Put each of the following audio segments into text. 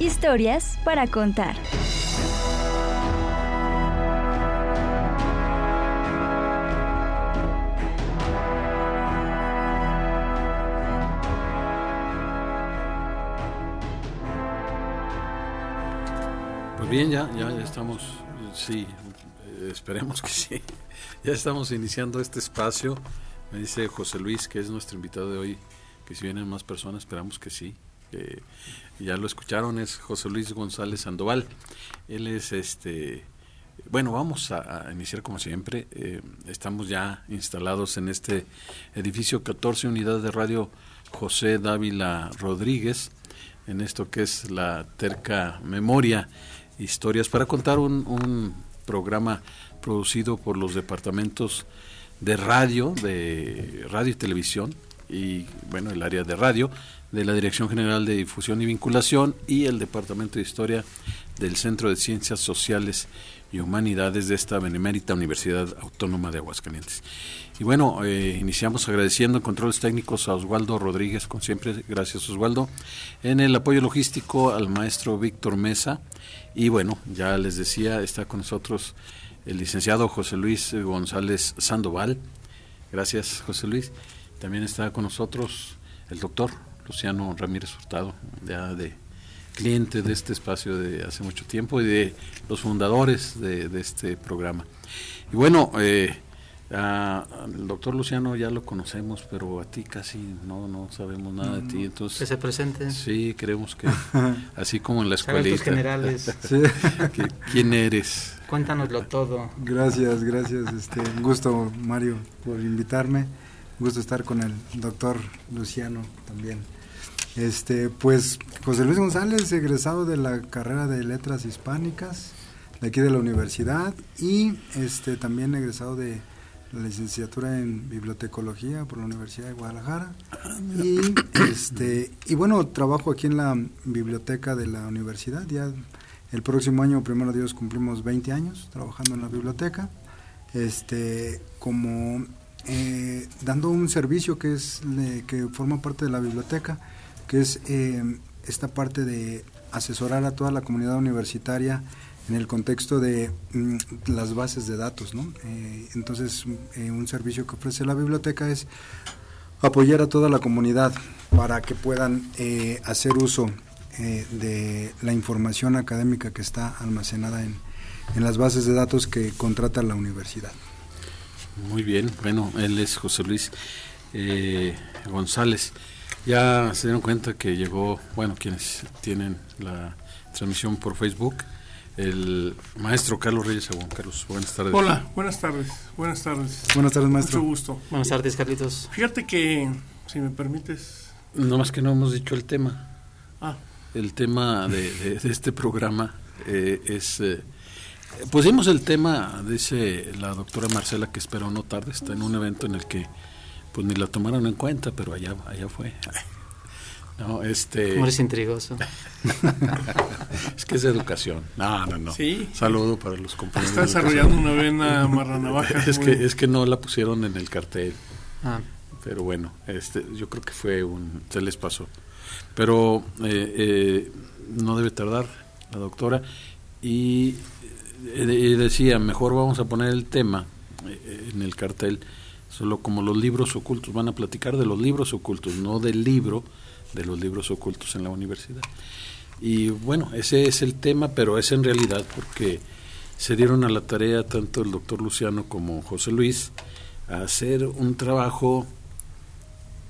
Historias para contar. Pues bien, ya, ya estamos, sí, eh, esperemos que sí. Ya estamos iniciando este espacio. Me dice José Luis, que es nuestro invitado de hoy, que si vienen más personas, esperamos que sí. Ya lo escucharon, es José Luis González Sandoval. Él es este. Bueno, vamos a, iniciar como siempre. Eh, estamos ya instalados en este edificio 14 unidades de radio José Dávila Rodríguez, en esto que es la terca memoria, historias para contar un, un programa producido por los departamentos de radio, de radio y televisión, y bueno, el área de radio, de la Dirección General de Difusión y Vinculación y el Departamento de Historia del Centro de Ciencias Sociales y Humanidades de esta Benemérita Universidad Autónoma de Aguascalientes. Y bueno, eh, iniciamos agradeciendo controles técnicos a Oswaldo Rodríguez, con siempre, gracias Oswaldo, en el apoyo logístico al maestro Víctor Mesa. Y bueno, ya les decía, está con nosotros el licenciado José Luis González Sandoval. Gracias, José Luis. También está con nosotros el doctor Luciano Ramírez Hurtado, ya de cliente de este espacio de hace mucho tiempo y de los fundadores de, este programa. Y bueno, eh, el doctor Luciano ya lo conocemos, pero a ti casi no no sabemos nada de ti. Entonces, que se presente. Sí, creemos que así como en la escuelita. generales. ¿Quién eres? Cuéntanoslo todo. Gracias, gracias. Este, un gusto, Mario, por invitarme. Un gusto estar con el doctor Luciano también. Este, pues José Luis González, egresado de la carrera de Letras Hispánicas de aquí de la universidad y este también egresado de la licenciatura en bibliotecología por la Universidad de Guadalajara. Y este y bueno trabajo aquí en la biblioteca de la universidad. Ya el próximo año primero Dios cumplimos 20 años trabajando en la biblioteca. Este como eh, dando un servicio que es que forma parte de la biblioteca que es eh, esta parte de asesorar a toda la comunidad universitaria en el contexto de mm, las bases de datos. ¿no? Eh, entonces, eh, un servicio que ofrece la biblioteca es apoyar a toda la comunidad para que puedan hacer uso de la información académica que está almacenada en, en las bases de datos que contrata la universidad. Muy bien, bueno, él es José Luis González. Ya se dieron cuenta que llegó, bueno, quienes tienen la transmisión por Facebook, el maestro Carlos Reyes Agón. Carlos, buenas tardes. Hola, buenas tardes. Buenas tardes. Buenas tardes, maestro. Mucho gusto. Buenas tardes, Carlitos. Fíjate que, si me permites. No más que no hemos dicho el tema. Ah. El tema de, este programa eh, es. Eh, pusimos el tema, dice la doctora Marcela, que espero no tarde, está en un evento en el que pues ni la tomaron en cuenta, pero allá, allá fue. No, este... ¿Cómo eres intrigoso? es que es educación. No, no, no. ¿Sí? Saludo para los compañeros. Está desarrollando una vena marranavaja. es, que, es que no la pusieron en el cartel. Ah. Pero bueno, este, yo creo que fue un... Se les pasó. Pero eh, eh, no debe tardar la doctora. Y, eh, y decía, mejor vamos a poner el tema en el cartel Solo como los libros ocultos, van a platicar de los libros ocultos, no del libro, de los libros ocultos en la universidad. Y bueno, ese es el tema, pero es en realidad porque se dieron a la tarea tanto el doctor Luciano como José Luis a hacer un trabajo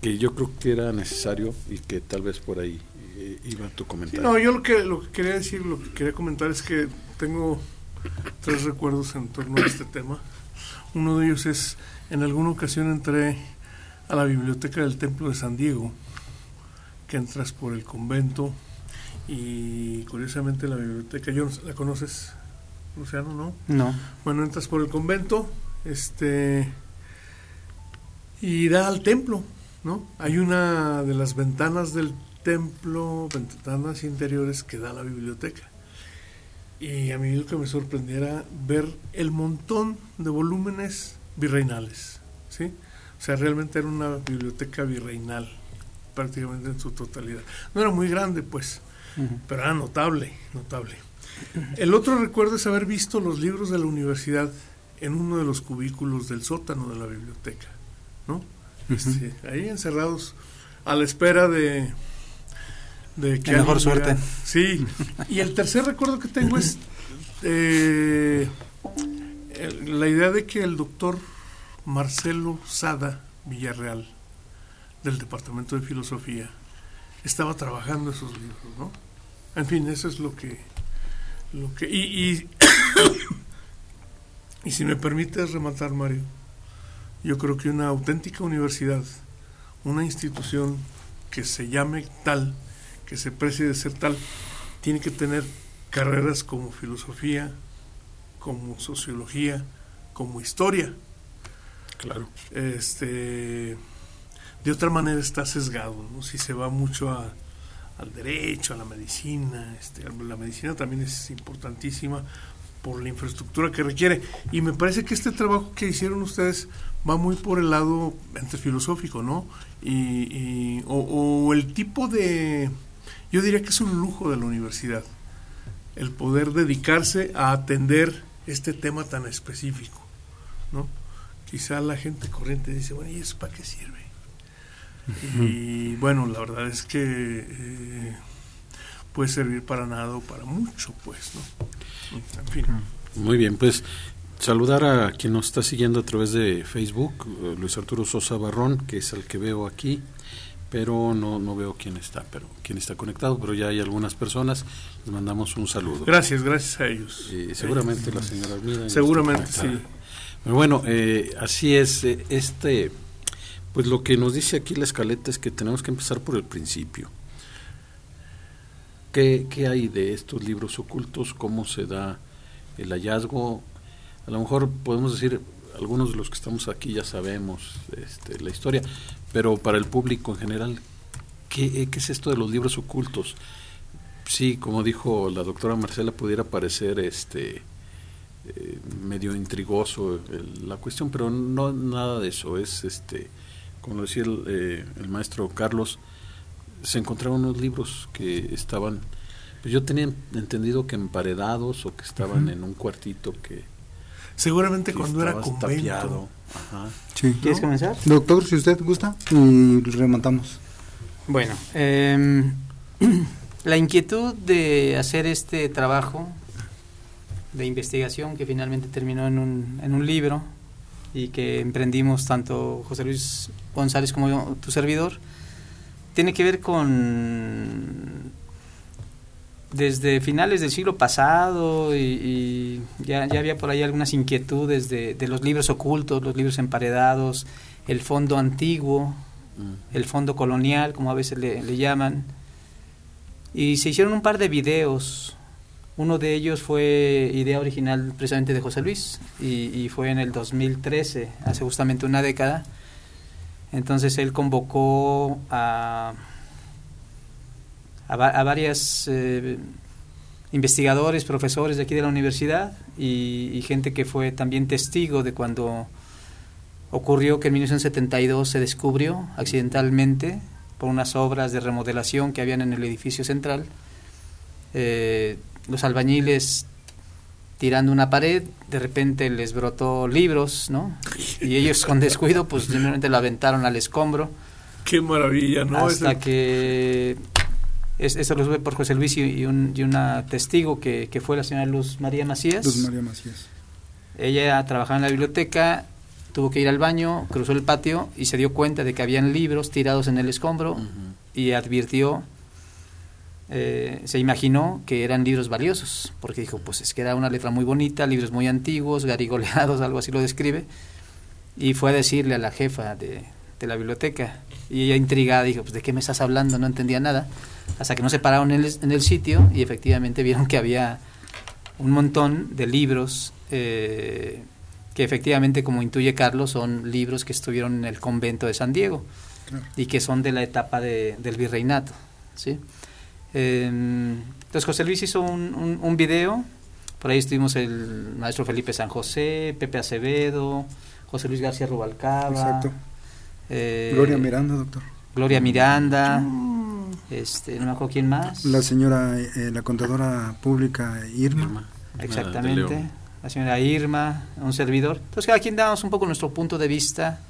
que yo creo que era necesario y que tal vez por ahí eh, iba tu comentario. no, yo lo que, lo que quería decir, lo que quería comentar es que tengo tres recuerdos en torno a este tema. Uno de ellos es en alguna ocasión entré a la biblioteca del Templo de San Diego, que entras por el convento y curiosamente la biblioteca, yo ¿la conoces, Luciano, no? No. Bueno, entras por el convento, este, y da al templo, ¿no? Hay una de las ventanas del templo, ventanas interiores que da a la biblioteca. Y a mí lo que me sorprendiera ver el montón de volúmenes virreinales, ¿sí? O sea, realmente era una biblioteca virreinal, prácticamente en su totalidad. No era muy grande, pues, pero era notable, notable. El otro recuerdo es haber visto los libros de la universidad en uno de los cubículos del sótano de la biblioteca, ¿no? Este, ahí encerrados a la espera de, de que mejor suerte. Sí. Y el tercer recuerdo que tengo es eh, la idea de que el doctor Marcelo Sada Villarreal del Departamento de Filosofía estaba trabajando esos libros, ¿no? En fin, eso es lo que lo que y, y, y si me permites rematar, Mario, yo creo que una auténtica universidad, una institución que se llame tal, que se precie de ser tal, tiene que tener carreras como filosofía, como sociología, como historia. Claro. Este, de otra manera está sesgado, ¿no? Si se va mucho a- al derecho, a la medicina, este, la medicina también es importantísima por la infraestructura que requiere. Y me parece que este trabajo que hicieron ustedes va muy por el lado entre filosófico, ¿no? Y, y- o, o el tipo de, yo diría que es un lujo de la universidad, el poder dedicarse a atender este tema tan específico, ¿no? Quizá la gente corriente dice, bueno, ¿y eso para qué sirve? Y bueno, la verdad es que eh, puede servir para nada o para mucho, pues, ¿no? En fin. Muy bien, pues saludar a quien nos está siguiendo a través de Facebook, eh, Luis Arturo Sosa Barrón, que es el que veo aquí, pero no, no veo quién está, pero quién está conectado, pero ya hay algunas personas, les mandamos un saludo. Gracias, gracias a ellos. Y seguramente la señora Armida. Seguramente, sí. Pero bueno, eh, así es, eh, este, pues lo que nos dice aquí la escaleta es que tenemos que empezar por el principio. ¿Qué, qué hay de estos libros ocultos? ¿Cómo se da el hallazgo? A lo mejor podemos decir, algunos de los que estamos aquí ya sabemos este, la historia, pero para el público en general, ¿qué, qué es esto de los libros ocultos? Sí, como dijo la doctora Marcela, pudiera parecer este eh, medio intrigoso el- la cuestión, pero no nada de eso. Es este, como decía el, eh, el maestro Carlos, se encontraron unos libros que estaban, pues yo tenía entendido que emparedados o que estaban en un cuartito que, Seguramente cuando era convento. tapiado. Ajá. Sí. ¿Quieres comenzar? Doctor, si usted gusta, y rematamos. Bueno, em, la inquietud de hacer este trabajo de investigación que finalmente terminó en un, en un libro y que emprendimos tanto José Luis González como yo, tu servidor, tiene que ver con desde finales del siglo pasado y, y ya, ya había por ahí algunas inquietudes de, de los libros ocultos, los libros emparedados, el fondo antiguo, Mm. el fondo colonial, como a veces le, le llaman. Y se hicieron un par de videos. Uno de ellos fue idea original precisamente de José Luis y, y fue en el 2013, hace justamente una década. Entonces él convocó a, a, a varias eh, investigadores, profesores de aquí de la universidad y, y gente que fue también testigo de cuando ocurrió que en 1972 se descubrió accidentalmente por unas obras de remodelación que habían en el edificio central. eh, los albañiles tirando una pared, de repente les brotó libros, ¿no? Y ellos con descuido, pues simplemente lo aventaron al escombro Qué maravilla, ¿no? hasta que es- eso lo sube por José Luis y, y un, y una testigo que, que fue la señora Luz María Macías. Luz María Macías. Ella trabajaba en la biblioteca, tuvo que ir al baño, cruzó el patio y se dio cuenta de que habían libros tirados en el escombro y advirtió, eh, se imaginó que eran libros valiosos, porque dijo, pues es que era una letra muy bonita, libros muy antiguos, garigoleados, algo así lo describe, y fue a decirle a la jefa de, de la biblioteca. Y ella intrigada dijo, pues ¿de qué me estás hablando? No entendía nada. Hasta que no se pararon en el, en el sitio y efectivamente vieron que había un montón de libros eh, que efectivamente, como intuye Carlos, son libros que estuvieron en el convento de San Diego y que son de la etapa de, del virreinato. ¿sí? Em, entonces José Luis hizo un, un, un, video, por ahí estuvimos el maestro Felipe San José, Pepe Acevedo, José Luis García Rubalcaba. Exacto. Eh, Gloria Miranda, doctor. Gloria Miranda, este, no me acuerdo quién más. La señora, eh, la contadora pública Irma. Irma. Exactamente. La señora Irma, un servidor. Entonces cada quien damos un poco nuestro punto de vista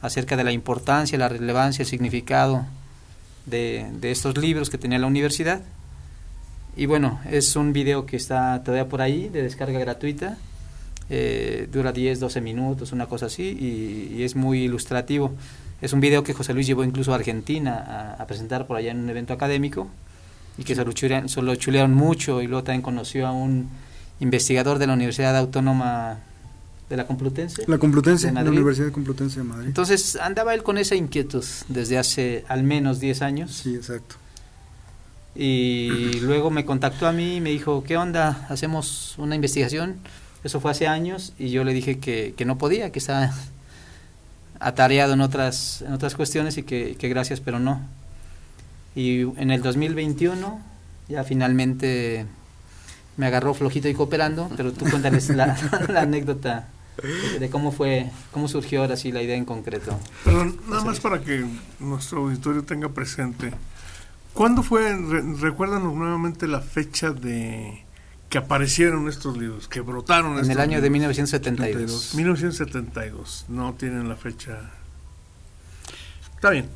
acerca de la importancia, la relevancia, el significado de, de estos libros que tenía la universidad. Y bueno, es un video que está todavía por ahí, de descarga gratuita. Eh, dura 10, 12 minutos, una cosa así, y, y, es muy ilustrativo. Es un video que José Luis llevó incluso a Argentina a, a presentar por allá en un evento académico y que se, lo chulearon, se lo chulearon mucho y luego también conoció a un investigador de la Universidad Autónoma de la Complutense. La Complutense, la Universidad Complutense de Madrid. Entonces andaba él con esa inquietud desde hace al menos 10 años. Sí, exacto. Y luego me contactó a mí y me dijo, ¿qué onda? ¿Hacemos una investigación? Eso fue hace años y yo le dije que, que no podía, que estaba atareado en otras, en otras cuestiones y que, que gracias, pero no. Y en el 2021 ya finalmente me agarró flojito y cooperando, pero tú cuéntales la, la anécdota de cómo fue, cómo surgió ahora sí la idea en concreto. Pero nada más para que nuestro auditorio tenga presente, ¿cuándo fue, re, recuérdanos nuevamente la fecha de que aparecieron estos libros, que brotaron? En el año libros? de 1972. 1972, no tienen la fecha. Está bien.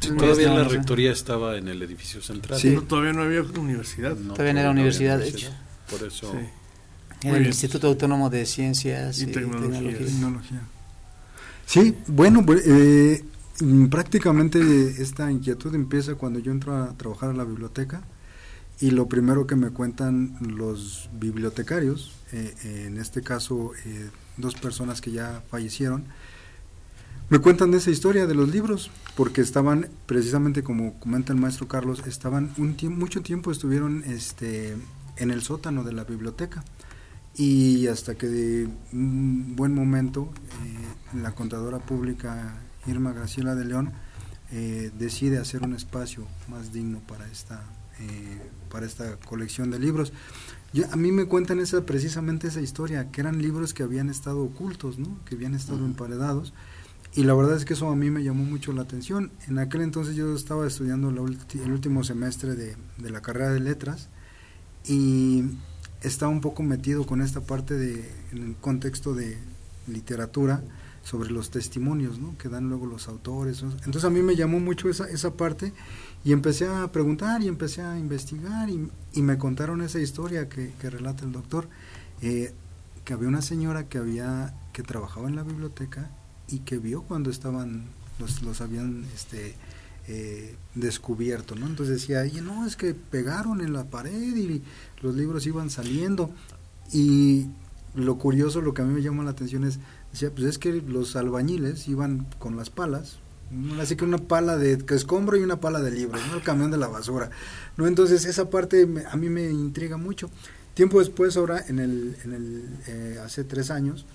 Sí, todavía la rectoría estaba en el edificio central. Sí. No, todavía no había universidad. No, todavía no era universidad, de hecho. Por eso. Sí. Era el Instituto Autónomo de Ciencias y, y tecnología. tecnología. tecnología. Sí, bueno, eh, prácticamente esta inquietud empieza cuando yo entro a trabajar a la biblioteca y lo primero que me cuentan los bibliotecarios, eh, en este caso eh, dos personas que ya fallecieron, me cuentan de esa historia de los libros, porque estaban, precisamente como comenta el maestro Carlos, estaban un tiempo, mucho tiempo estuvieron este, en el sótano de la biblioteca. Y hasta que de un buen momento eh, la contadora pública Irma Graciela de León eh, decide hacer un espacio más digno para esta, eh, para esta colección de libros. Yo, a mí me cuentan esa, precisamente esa historia, que eran libros que habían estado ocultos, ¿no? que habían estado uh -huh. emparedados. Y la verdad es que eso a mí me llamó mucho la atención. En aquel entonces yo estaba estudiando ulti el último semestre de, de, la carrera de letras y estaba un poco metido con esta parte de, en el contexto de literatura sobre los testimonios ¿no? que dan luego los autores. Entonces a mí me llamó mucho esa, esa parte y empecé a preguntar y empecé a investigar y, y me contaron esa historia que, relata el doctor, eh, que había una señora que, había, que trabajaba en la biblioteca y que vio cuando estaban, los, los habían este, eh, descubierto, ¿no? Entonces decía, Oye, no, es que pegaron en la pared y los libros iban saliendo. Y lo curioso, lo que a mí me llama la atención es, decía, pues es que los albañiles iban con las palas, así que una pala de escombro y una pala de libros, ¿no? El camión de la basura, ¿no? Entonces esa parte me, a mí me intriga mucho. Tiempo después, ahora, en el, en el eh, hace tres años,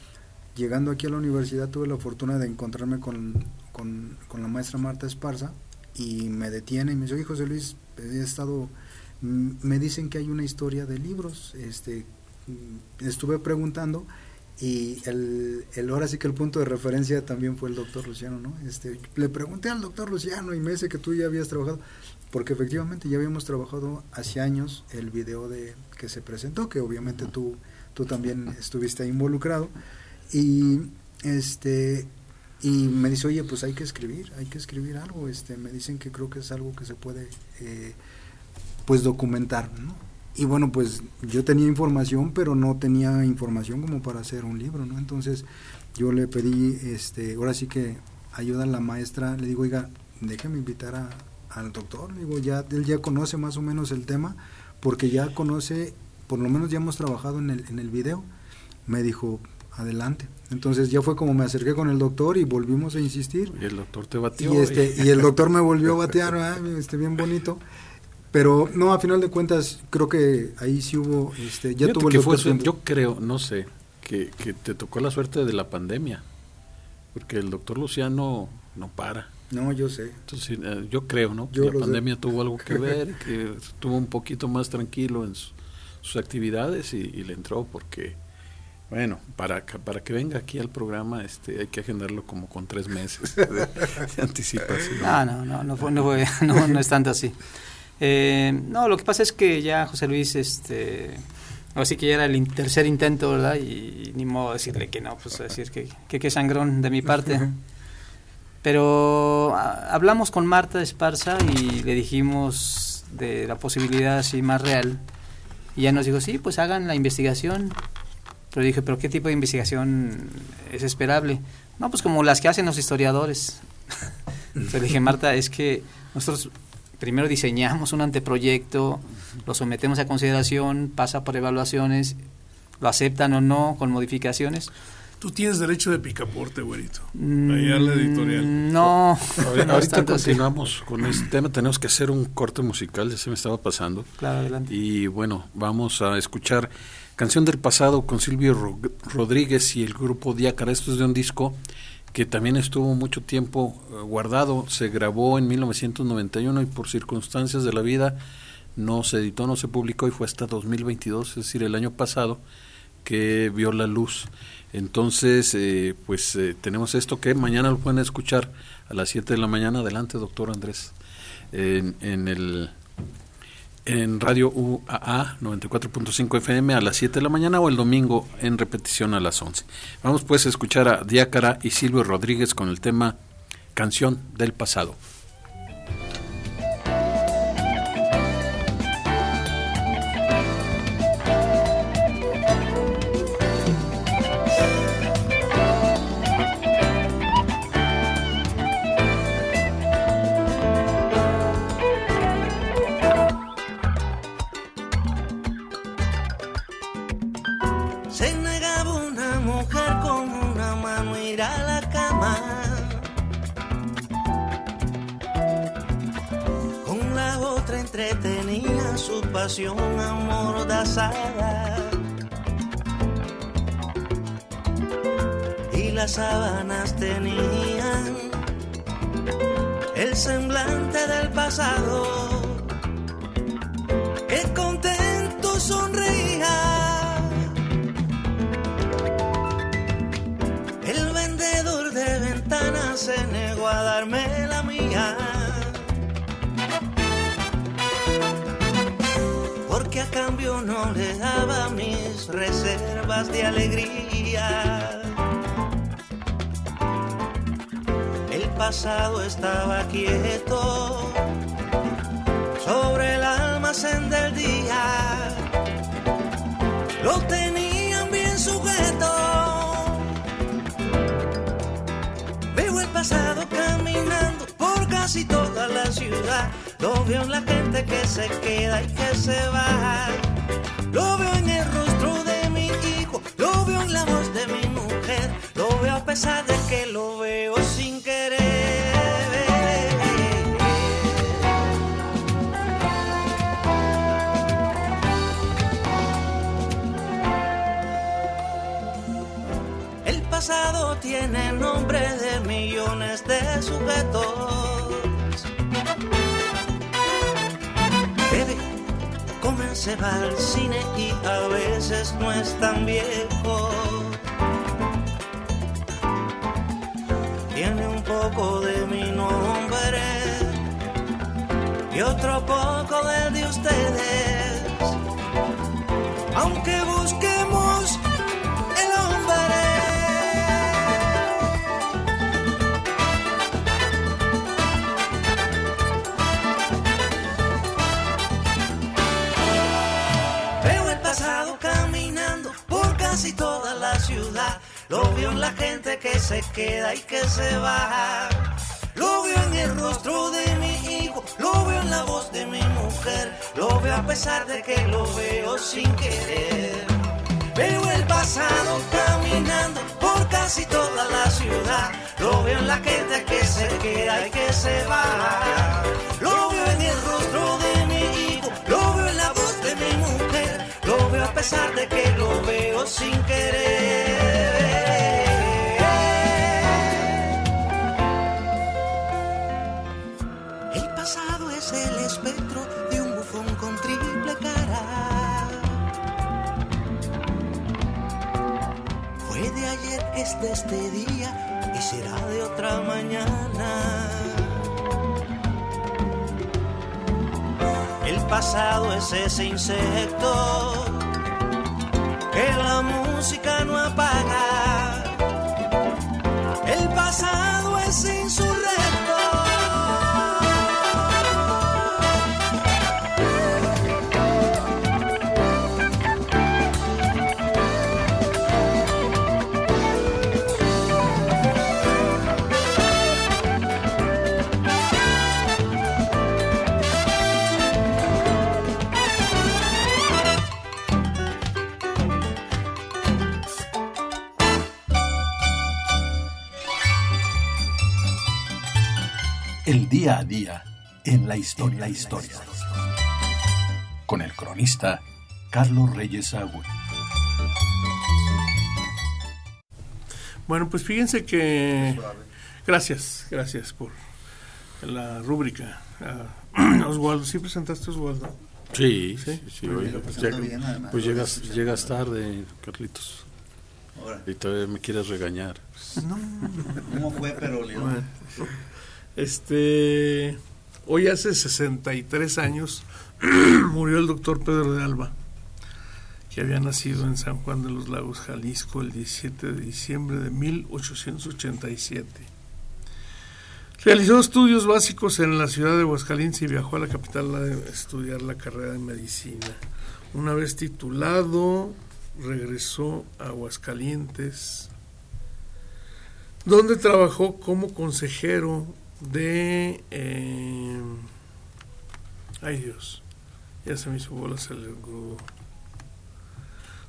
llegando aquí a la universidad tuve la fortuna de encontrarme con, con, la maestra Marta Esparza y me detiene y me dice, oye José Luis, he estado, me dicen que hay una historia de libros, este, estuve preguntando y el, el ahora sí que el punto de referencia también fue el doctor Luciano, ¿no? Este, le pregunté al doctor Luciano y me dice que tú ya habías trabajado, porque efectivamente ya habíamos trabajado hace años el video de que se presentó, que obviamente tú, tú también estuviste involucrado y este y me dice oye pues hay que escribir hay que escribir algo este me dicen que creo que es algo que se puede eh, pues documentar ¿no? Y bueno pues yo tenía información pero no tenía información como para hacer un libro no entonces yo le pedí este ahora sí que ayuda a la maestra le digo oiga déjame invitar a, al doctor le digo ya él ya conoce más o menos el tema porque ya conoce por lo menos ya hemos trabajado en el en el video me dijo adelante. Entonces ya fue como me acerqué con el doctor y volvimos a insistir. Y el doctor te batió. Y, este, y el doctor me volvió a batear, este, bien bonito. Pero no, a final de cuentas, creo que ahí sí hubo, este, ya tuvo el doctor Yo creo, no sé, que, que te tocó la suerte de la pandemia, porque el doctor Luciano no para. No, yo sé. Entonces, eh, yo creo, ¿no? que la pandemia tuvo algo que ver, que estuvo un poquito más tranquilo en sus actividades y, le entró porque, bueno, para, para que venga aquí al programa este hay que agendarlo como con tres meses de, anticipación. No, no, no, no, fue, no, fue, no, no es tanto así. Eh, no, lo que pasa es que ya José Luis, este, así que ya era el tercer intento, ¿verdad? Y, ni modo decirle que no, pues decir que, que, que sangrón de mi parte. Pero ah, hablamos con Marta Esparza y le dijimos de la posibilidad así más real. Y ella nos dijo, sí, pues hagan la investigación. Pero dije, ¿pero qué tipo de investigación es esperable? No, pues como las que hacen los historiadores. Entonces dije, Marta, es que nosotros primero diseñamos un anteproyecto, lo sometemos a consideración, pasa por evaluaciones, lo aceptan o no con modificaciones Tú tienes derecho de picaporte, güerito. Ahí a la editorial. No. ahorita continuamos con este tema. Tenemos que hacer un corte musical, ya se me estaba pasando. Claro, adelante. Y bueno, vamos a escuchar Canción del Pasado con Silvio Rodríguez y el grupo Diácara. Esto es de un disco que también estuvo mucho tiempo eh, guardado. Se grabó en 1991 y por circunstancias de la vida no se editó, no se publicó y fue hasta 2022, es decir, el año pasado, que vio la luz. Entonces, eh, pues eh, tenemos esto que mañana lo pueden escuchar a las 7 de la mañana. Adelante, doctor Andrés, en, en el en Radio UAA 94.5 FM a las 7 de la mañana o el domingo en repetición a las 11. Vamos pues a escuchar a Diácara y Silvio Rodríguez con el tema Canción del Pasado. No le daba mis reservas de alegría. El pasado estaba quieto sobre el almacén del día. Lo tenían bien sujeto. Veo el pasado caminando por casi toda la ciudad lo veo en la gente que se queda y que se va. Lo veo en el rostro de mi hijo, lo veo en la voz de mi mujer, lo veo a pesar de que lo veo sin querer. El pasado tiene nombre de millones de sujetos se va al cine y a veces no es tan viejo. Tiene un poco de mi nombre y otro poco del de ustedes. Aunque busquemos Lo veo en la gente que se queda y que se va. Lo veo en el rostro de mi hijo, lo veo en la voz de mi mujer. Lo veo a pesar de que lo veo sin querer. Veo el pasado caminando por casi toda la ciudad. Lo veo en la gente que se queda y que se va. Lo veo en el rostro de mi hijo, lo veo en la voz de mi mujer. Lo veo a pesar de que lo veo sin querer. De este día y será de otra mañana. El pasado es ese insecto que la música no apaga. Día a día en la historia. La historia. Con el cronista Carlos Reyes Agüe. Bueno, pues fíjense que... Gracias, gracias por la rúbrica. Ah, Oswaldo, ¿sí presentaste a Oswaldo? Sí, sí, oye, pues, bien, además. pues llegas, llegas tarde, Carlitos. Ahora, Y todavía me quieres regañar. ¿Cómo fue, pero León? Este, hoy hace 63 años murió el doctor Pedro de Alba, que había nacido en San Juan de los Lagos, Jalisco, el 17 de diciembre de 1887. Realizó estudios básicos en la ciudad de Aguascalientes y viajó a la capital a estudiar la carrera de medicina. Una vez titulado, regresó a Aguascalientes donde trabajó como consejero de... eh, ay Dios, ya se me hizo bolas el.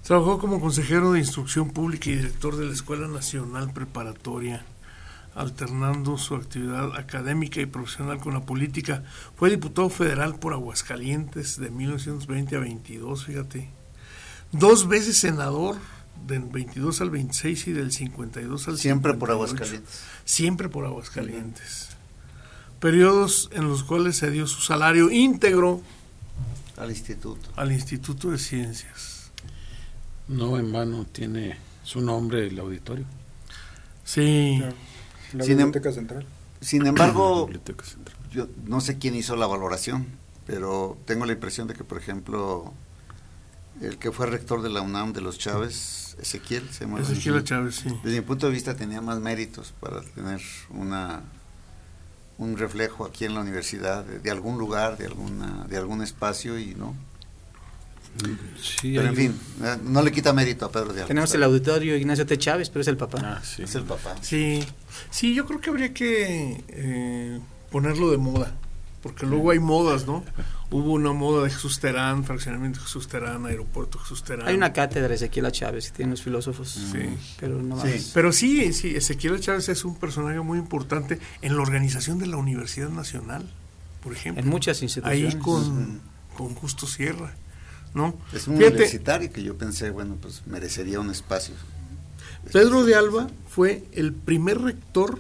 Trabajó como consejero de instrucción pública y director de la Escuela Nacional Preparatoria, alternando su actividad académica y profesional con la política. Fue diputado federal por Aguascalientes de 1920 a 22, fíjate. Dos veces senador del 22 al 26 y del 52 al Siempre por 58. Aguascalientes. Siempre por Aguascalientes. Periodos en los cuales se dio su salario íntegro Al instituto. al Instituto de Ciencias. No en vano tiene su nombre el auditorio. Sí, La Sin em- Biblioteca Central. Sin embargo, Biblioteca Central. yo no sé quién hizo la valoración, pero tengo la impresión de que, por ejemplo, el que fue rector de la UNAM de los Chávez, Ezequiel, se llama. Ezequiel Chávez, sí. Desde mi punto de vista tenía más méritos para tener una un reflejo aquí en la universidad de, de algún lugar, de alguna de algún espacio y no. Sí, Pero en fin, eh, no le quita mérito a Pedro de Alba. Tenemos el auditorio Ignacio T. Chávez, pero es el papá. Ah, sí. Es el papá. Sí, sí, yo creo que habría que eh, ponerlo de moda, porque luego hay modas, ¿no? Hubo una moda de Jesús Terán, fraccionamiento Jesús Terán, aeropuerto Jesús Terán. Hay una cátedra de Ezequiel. Chávez que tienen los filósofos, Sí. pero no Sí. más. Pero sí, sí, Ezequiel Chávez es un personaje muy importante en la organización de la Universidad Nacional, por ejemplo. En muchas instituciones. Ahí con, con Justo Sierra, ¿no? Es un Fíjate, universitario que yo pensé, bueno, pues merecería un espacio. Pedro de Alba fue el primer rector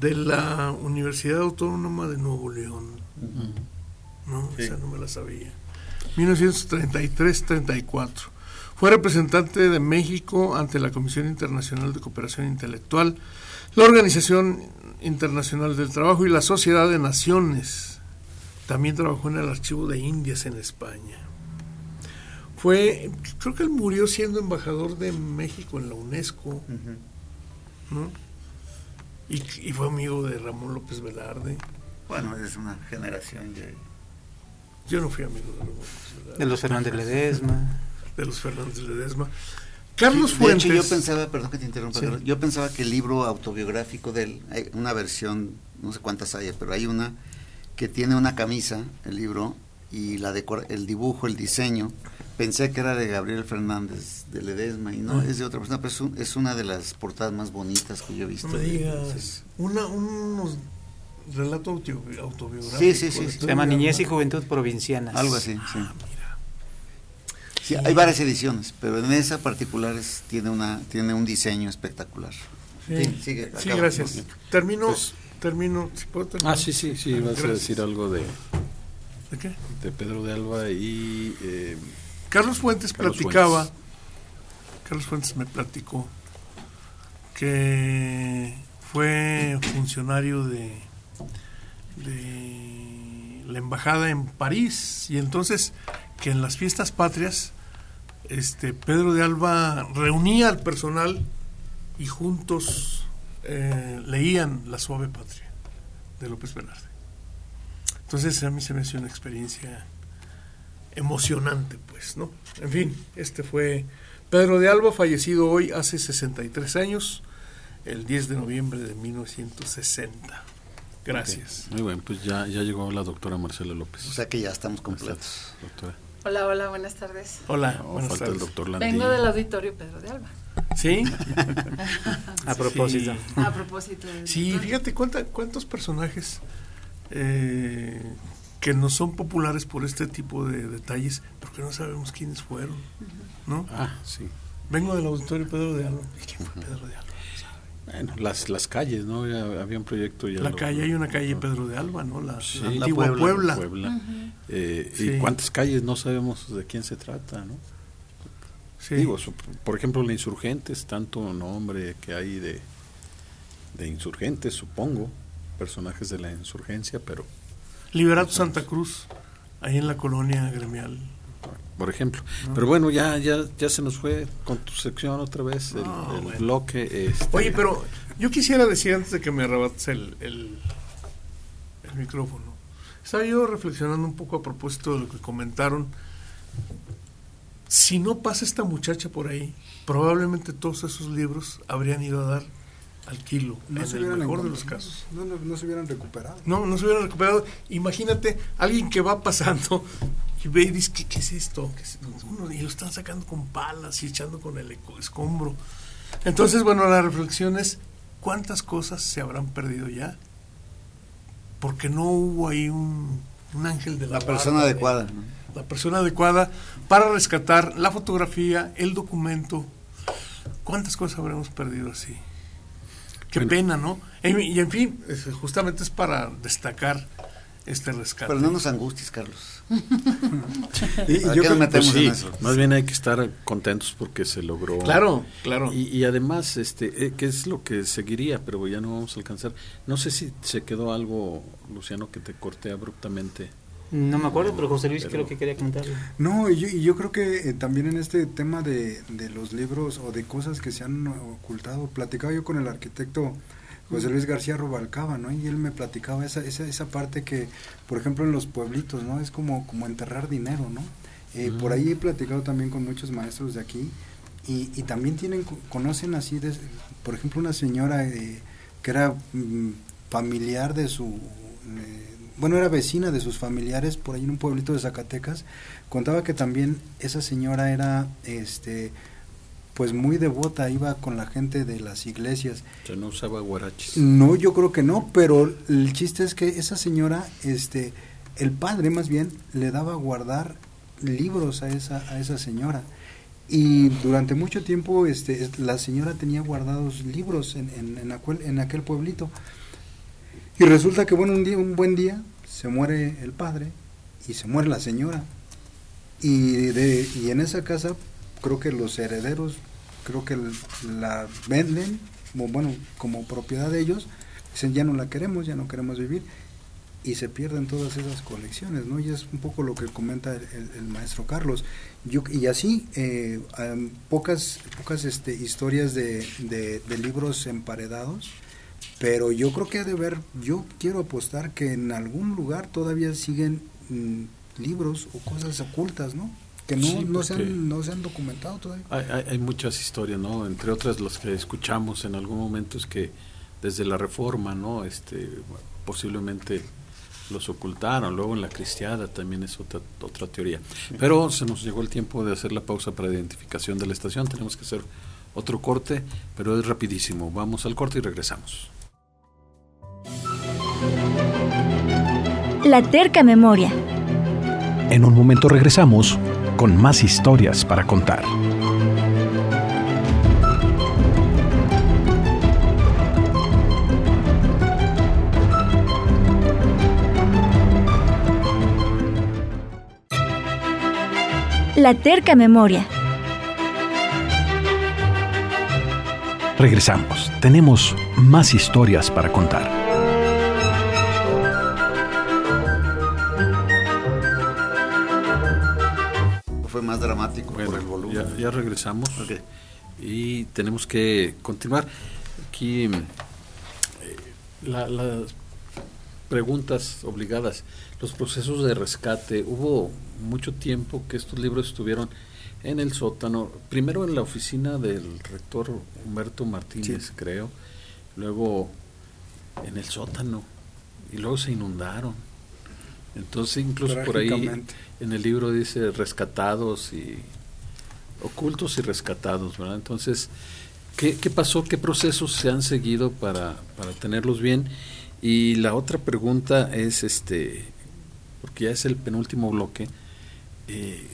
de la Universidad Autónoma de Nuevo León. No, Sí. esa no me la sabía. 1933-34. Fue representante de México ante la Comisión Internacional de Cooperación Intelectual, la Organización Internacional del Trabajo y la Sociedad de Naciones. También trabajó en el Archivo de Indias en España. Fue, creo que él murió siendo embajador de México en la UNESCO, ¿no? Y, y fue amigo de Ramón López Velarde. Bueno, es una generación ya. Yo no fui amigo de Ramón López Velarde. De los Fernández Ledesma. de los Fernández Ledesma. Carlos de Fuentes. hecho, yo pensaba, perdón que te interrumpa, Sí. Carlos, yo pensaba que el libro autobiográfico de él, hay una versión, no sé cuántas hay, pero hay una que tiene una camisa, el libro, y la decora- el dibujo, el diseño, pensé que era de Gabriel Fernández de Ledesma y no, es de otra persona, pero es, un- es una de las portadas más bonitas que yo he visto. No me digas. Una, unos relato auto- autobiográfico. Sí, sí, sí, sí. Se llama Pedro de Niñez y. Juventud Provincianas. Algo así, sí. Ah, mira. Sí, hay varias ediciones, pero en esa particular es- tiene una tiene un diseño espectacular. Sí, Sí, sigue, Sí, gracias. Termino, Pues- termino. ¿sí puedo terminar? Ah, sí, sí, sí, vas a decir algo de, ¿De qué? de Pedro de Alba y... eh, Carlos Fuentes Carlos platicaba, Fuentes. Carlos Fuentes me platicó que fue funcionario de, de la embajada en París y entonces que en las fiestas patrias este Pedro de Alba reunía al personal y juntos eh, leían La suave patria de López Velarde. Entonces a mí se me hace una experiencia emocionante, pues, ¿no? En fin, este fue Pedro de Alba, fallecido hoy hace 63 años, el 10 de noviembre de 1960. Gracias. Muy bien, pues ya, ya llegó la doctora Marcela López. O sea que ya estamos completos. Doctora. Hola, hola, buenas tardes. Hola, No, buenas falta el doctor Landín. Vengo del auditorio Pedro de Alba. ¿Sí? A propósito. Sí. A propósito Sí, fíjate cuánta- cuántos personajes eh, que no son populares por este tipo de detalles, pero que no sabemos quiénes fueron, ¿no? Ah, sí. Vengo del auditorio Pedro de Alba. ¿Y quién fue Pedro de Alba? Bueno, las, las calles, ¿no? Ya había un proyecto ya. La lo- calle, hay una calle Pedro de Alba, ¿no? La, Sí, la la antigua Puebla. Puebla. Eh, Sí. ¿Y cuántas calles no sabemos de quién se trata, no? Sí. Digo, su- por ejemplo, la Insurgentes, tanto nombre que hay de, de insurgentes, supongo, personajes de la insurgencia, pero, Liberato Santa Cruz, ahí en la colonia gremial. por ejemplo. Pero bueno, ya, ya, ya se nos fue con tu sección otra vez, el, No, el bueno. bloque. este, Oye, pero yo quisiera decir antes de que me arrebates el, el, el micrófono. Estaba yo reflexionando un poco a propósito de lo que comentaron. Si no pasa esta muchacha por ahí, probablemente todos esos libros habrían ido a dar al kilo, en se el hubieran mejor de los casos. No, no, no se hubieran recuperado. No, no se hubieran recuperado. Imagínate alguien que va pasando y ve y dice, ¿qué, qué es esto? ¿Qué es esto? Uno, y lo están sacando con palas y echando con el eco- escombro. Entonces, bueno, la reflexión es, ¿cuántas cosas se habrán perdido ya? Porque no hubo ahí un, un ángel de la, La persona adecuada. ¿no? La persona adecuada para rescatar la fotografía, el documento. ¿Cuántas cosas habremos perdido así? Qué Bueno. pena, ¿no? Y, y en fin, justamente es para destacar este rescate. Pero no nos angusties, Carlos. Y, y ¿Para yo creo- Pues sí, en eso? más bien hay que estar contentos porque se logró. Claro, claro. Y, y además, este, eh, ¿qué es lo que seguiría? Pero ya no vamos a alcanzar. No sé si se quedó algo, Luciano, que te corté abruptamente. No me acuerdo, pero José Luis Pero- creo que quería comentarlo. No, y yo, y yo creo que eh, también en este tema de, de los libros o de cosas que se han ocultado, platicaba yo con el arquitecto José Luis García Rubalcaba, ¿no? Y él me platicaba esa, esa, esa parte que, por ejemplo, en los pueblitos, ¿no? Es como, como enterrar dinero, ¿no? Eh. Por ahí he platicado también con muchos maestros de aquí y, y también tienen, conocen así, de, por ejemplo, una señora eh, que era mm, familiar de su... bueno, era vecina de sus familiares por ahí en un pueblito de Zacatecas, contaba que también esa señora era, este, pues muy devota, iba con la gente de las iglesias. O no usaba guaraches. No, yo creo que no, pero el chiste es que esa señora, este, el padre más bien, le daba a guardar libros a esa, a esa señora. Y durante mucho tiempo este, es- la señora tenía guardados libros en, en, en aquel, en aquel pueblito. Y resulta que bueno, un, día, un buen día se muere el padre y se muere la señora. Y, de, y en esa casa creo que los herederos creo que la venden, como, bueno, como propiedad de ellos, dicen ya no la queremos, ya no queremos vivir y se pierden todas esas colecciones, ¿no? Y es un poco lo que comenta el, el- maestro Carlos. Yo, y así, eh, pocas, pocas este, historias de- de libros emparedados, pero yo creo que ha de haber, yo quiero apostar que en algún lugar todavía siguen mm, libros o cosas ocultas, ¿no? Que no, Sí, no, se han, no se han documentado todavía. Hay, hay- hay muchas historias, ¿no? Entre otras las que escuchamos en algún momento es que desde la reforma, ¿no? Este, posiblemente los ocultaron. Luego en la cristiada también es otra, otra teoría. Pero se nos llegó el tiempo de hacer la pausa para identificación de la estación. Tenemos que hacer otro corte, pero es rapidísimo. Vamos al corte y regresamos. La terca memoria. En un momento regresamos con más historias para contar. La terca memoria. Regresamos. Tenemos más historias para contar. Dramático Bueno, por el volumen. ya, ya regresamos y tenemos que continuar. Aquí mm, eh, la- las preguntas obligadas, los procesos de rescate. Hubo mucho tiempo que estos libros estuvieron en el sótano, primero en la oficina del rector Humberto Martínez, creo, luego en el sótano y luego se inundaron. Entonces incluso por ahí en el libro dice rescatados y ocultos y rescatados, ¿verdad? Entonces, ¿qué, qué pasó? ¿Qué procesos se han seguido para, para tenerlos bien? Y la otra pregunta es, este, porque ya es el penúltimo bloque, eh,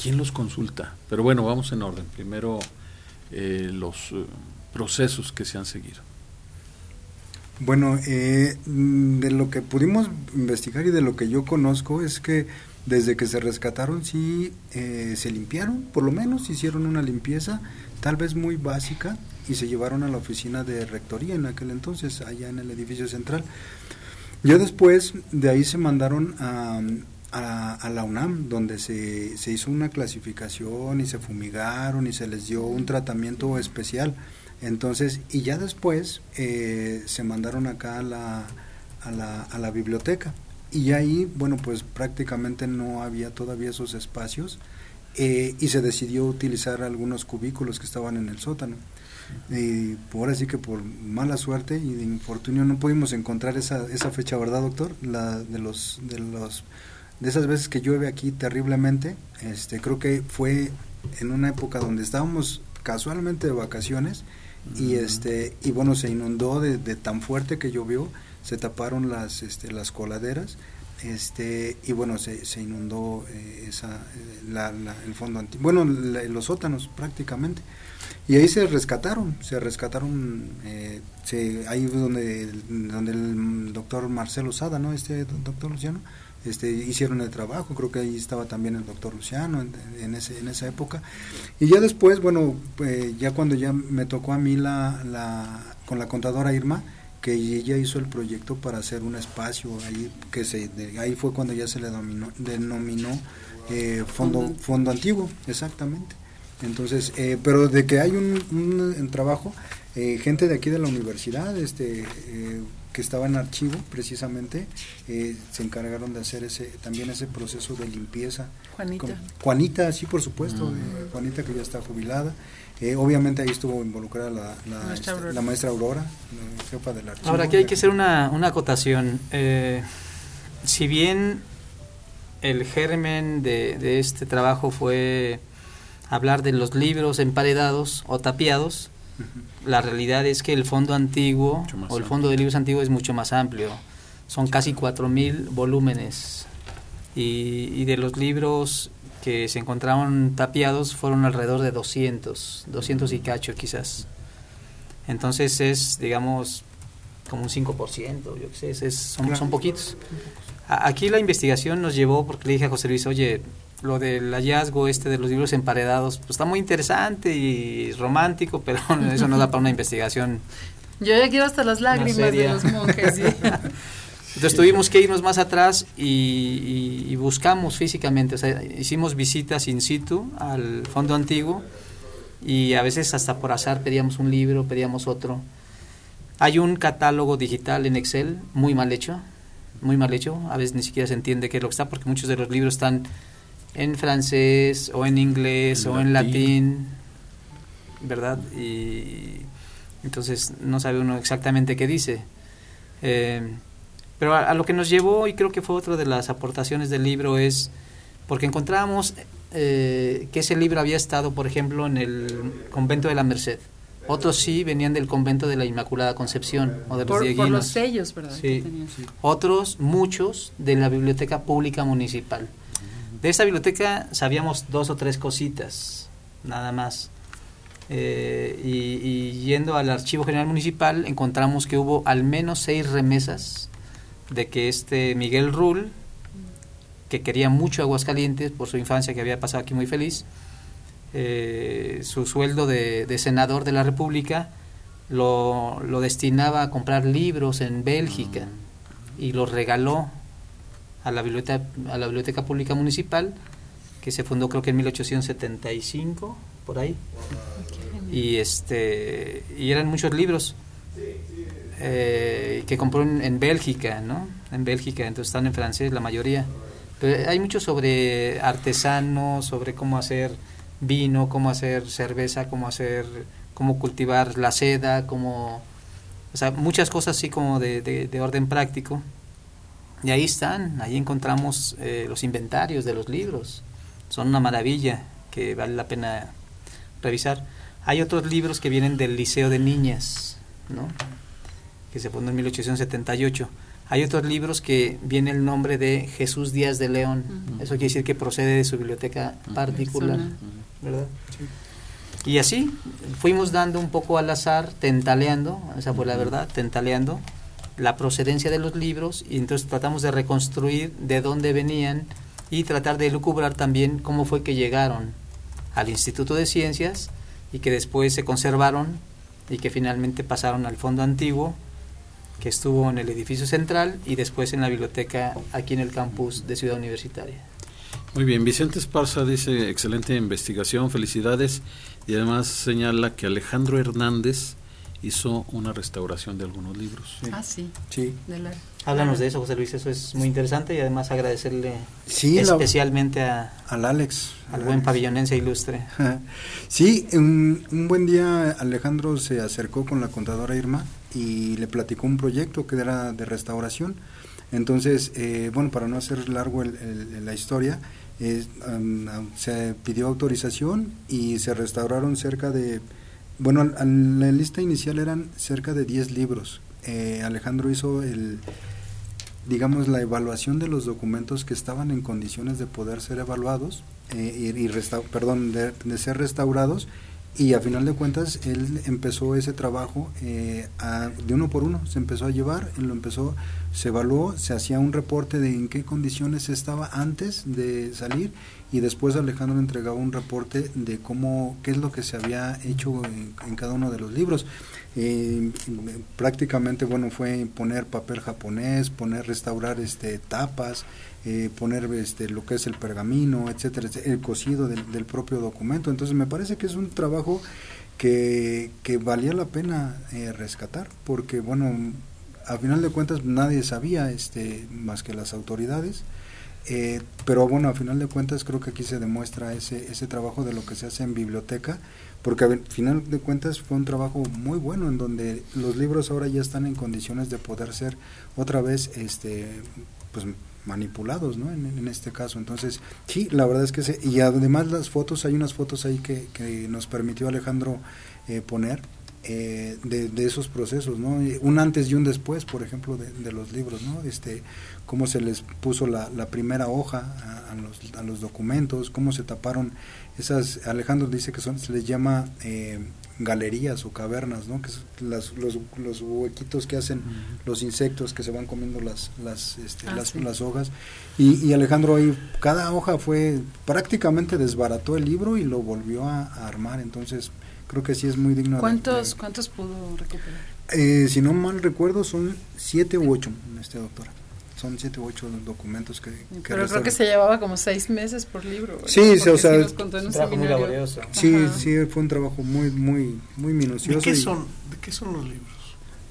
¿quién los consulta? Pero bueno, vamos en orden. Primero, eh, los eh, procesos que se han seguido. Bueno, eh, de lo que pudimos investigar y de lo que yo conozco es que desde que se rescataron sí eh, se limpiaron, por lo menos hicieron una limpieza, tal vez muy básica, y se llevaron a la oficina de rectoría en aquel entonces, allá en el edificio central. Ya después de ahí se mandaron a, a- a la UNAM, donde se, se hizo una clasificación y se fumigaron y se les dio un tratamiento especial. Entonces, y ya después eh, se mandaron acá a la, a, la, a la biblioteca. Y ahí, bueno, pues prácticamente no había todavía esos espacios eh, y se decidió utilizar algunos cubículos que estaban en el sótano. Y por así que por mala suerte y de infortunio no pudimos encontrar esa, esa fecha, ¿verdad, doctor? La de los de los de esas veces que llueve aquí terriblemente, este creo que fue en una época donde estábamos casualmente de vacaciones y este y bueno se inundó de, de tan fuerte que llovió, se taparon las este, las coladeras este y bueno se, se inundó eh, esa eh, la- la- el fondo antiguo bueno la- los sótanos prácticamente. Y ahí se rescataron se rescataron eh, se, ahí donde donde el doctor Marcelo Sada no este doctor Luciano este hicieron el trabajo creo que ahí estaba también el doctor Luciano en, en ese en esa época. Y ya después bueno pues, ya cuando ya me tocó a mí la, la con la contadora Irma que ella hizo el proyecto para hacer un espacio ahí que se de- ahí fue cuando ya se le dominó, denominó eh, fondo fondo. antiguo exactamente. Entonces eh, pero de que hay un, un- un trabajo eh, gente de aquí de la universidad este eh, que estaba en archivo precisamente eh, se encargaron de hacer ese también ese proceso de limpieza Juanita. con- Juanita, sí, por supuesto, eh, Juanita que ya está jubilada. Eh, obviamente ahí estuvo involucrada la, la, Maestra este, Aurora. la maestra Aurora, la jefa del archivo. Ahora, aquí hay que hacer una, una acotación. Eh, si bien el germen de, de este trabajo fue hablar de los libros emparedados o tapiados, la realidad es que el fondo antiguo o el fondo de libros antiguo es mucho más amplio. Son casi 4.000 volúmenes. Y, y de los libros que se encontraron tapiados fueron alrededor de 200, 200 y cacho quizás. Entonces es, digamos, como un 5%, yo qué sé, es- son, Claro. son poquitos. A- Aquí la investigación nos llevó, porque le dije a José Luis, oye, lo del hallazgo este de los libros emparedados, pues está muy interesante y romántico, pero eso no da para una investigación. Yo ya quiero hasta las lágrimas de los monjes. sí. Entonces tuvimos que irnos más atrás y, y- y buscamos físicamente, o sea, hicimos visitas in situ al fondo antiguo y a veces hasta por azar pedíamos un libro, pedíamos otro. Hay un catálogo digital en Excel muy mal hecho, muy mal hecho, a veces ni siquiera se entiende qué es lo que está porque muchos de los libros están en francés o en inglés En o en latín. ¿verdad? Y entonces no sabe uno exactamente qué dice. Eh, Pero a, a lo que nos llevó, y creo que fue otra de las aportaciones del libro, es porque encontramos eh, que ese libro había estado, por ejemplo, en el convento de la Merced. Otros sí venían del convento de la Inmaculada Concepción o de los Por, por los sellos, ¿verdad? que Sí. Otros, muchos, de la Biblioteca Pública Municipal. De esta biblioteca sabíamos dos o tres cositas, nada más. Eh, y, y yendo al Archivo General Municipal encontramos que hubo al menos seis remesas de que este Miguel Rull, que quería mucho Aguascalientes por su infancia que había pasado aquí muy feliz, eh, su sueldo de, de senador de la República lo, lo destinaba a comprar libros en Bélgica y los regaló a la biblioteca, a la biblioteca pública municipal que se fundó creo que en 1875 por ahí. Y este y eran muchos libros eh, que compró en, en Bélgica no en Bélgica entonces están en francés la mayoría. Pero hay mucho sobre artesanos sobre cómo hacer vino cómo hacer cerveza cómo hacer cómo cultivar la seda cómo o sea muchas cosas así como de, de- de orden práctico y ahí están, ahí encontramos eh, los inventarios de los libros. Son una maravilla que vale la pena revisar. Hay otros libros que vienen del Liceo de Niñas, ¿no? que se fundó en 1878. Hay otros libros que viene el nombre de Jesús Díaz de León. Eso quiere decir que procede de su biblioteca particular. ¿verdad? Y así fuimos dando un poco al azar, tentaleando, esa fue la verdad, tentaleando la procedencia de los libros y entonces tratamos de reconstruir de dónde venían y tratar de lucubrar también cómo fue que llegaron al Instituto de Ciencias y que después se conservaron y que finalmente pasaron al fondo antiguo que estuvo en el edificio central y después en la biblioteca aquí en el campus de Ciudad Universitaria. Muy bien, Vicente Esparza dice, excelente investigación, felicidades, y además señala que Alejandro Hernández hizo una restauración de algunos libros. Ah, sí. Sí. de la- Háblanos de eso, José Luis, eso es muy interesante y además agradecerle Sí, la- especialmente a, al Alex. al buen pabellonense ilustre. Sí, un, un buen día Alejandro se acercó con la contadora Irma y le platicó un proyecto que era de restauración. Entonces, eh, bueno, para no hacer largo el- el- la historia, se pidió autorización y se restauraron cerca de, bueno, la lista inicial eran cerca de 10 libros. Eh, Alejandro hizo el, digamos, la evaluación de los documentos que estaban en condiciones de poder ser evaluados eh, y, y perdón, de, ser restaurados y a final de cuentas él empezó ese trabajo eh, de uno por uno, se empezó a llevar, él lo empezó, se evaluó, se hacía un reporte de en qué condiciones estaba antes de salir y después Alejandro entregaba un reporte de cómo, qué es lo que se había hecho en, cada uno de los libros. Eh, prácticamente bueno fue poner papel japonés, poner restaurar este tapas, eh, poner este lo que es el pergamino, etcétera, etcétera, el cosido del, del propio documento. Entonces me parece que es un trabajo que, que valía la pena eh, rescatar, porque bueno, a final de cuentas nadie sabía este más que las autoridades. Eh, pero bueno, a final de cuentas creo que aquí se demuestra ese, ese trabajo de lo que se hace en biblioteca, porque a final de cuentas fue un trabajo muy bueno en donde los libros ahora ya están en condiciones de poder ser otra vez este pues manipulados, ¿no? En, en este caso. Entonces, sí, la verdad es que sí. Y además las fotos, hay unas fotos ahí que, que nos permitió Alejandro eh, poner eh, de, de esos procesos, ¿no? Un antes y un después, por ejemplo, de, de los libros, ¿no? Este, cómo se les puso la, la primera hoja a, a los, a los documentos, cómo se taparon esas, Alejandro dice que son, se les llama eh, galerías o cavernas, ¿no? Que es las, los, los huequitos que hacen los insectos que se van comiendo las, las, este, Ah, las, sí. las hojas. Y, y Alejandro ahí, cada hoja fue, prácticamente desbarató el libro y lo volvió a, a armar, entonces creo que sí es muy digno de- ¿Cuántos, de, ¿Cuántos pudo recuperar? eh, si no mal recuerdo, son siete u ocho, este doctora. Son siete u ocho documentos que, que Pero creo que se llevaba como seis meses por libro. ¿verdad? Sí, sí, o sea, nos contó en un trabajo muy seminario. laborioso. Sí, Ajá. sí, fue un trabajo muy, muy, muy minucioso. ¿De qué y son, ¿De qué son los libros?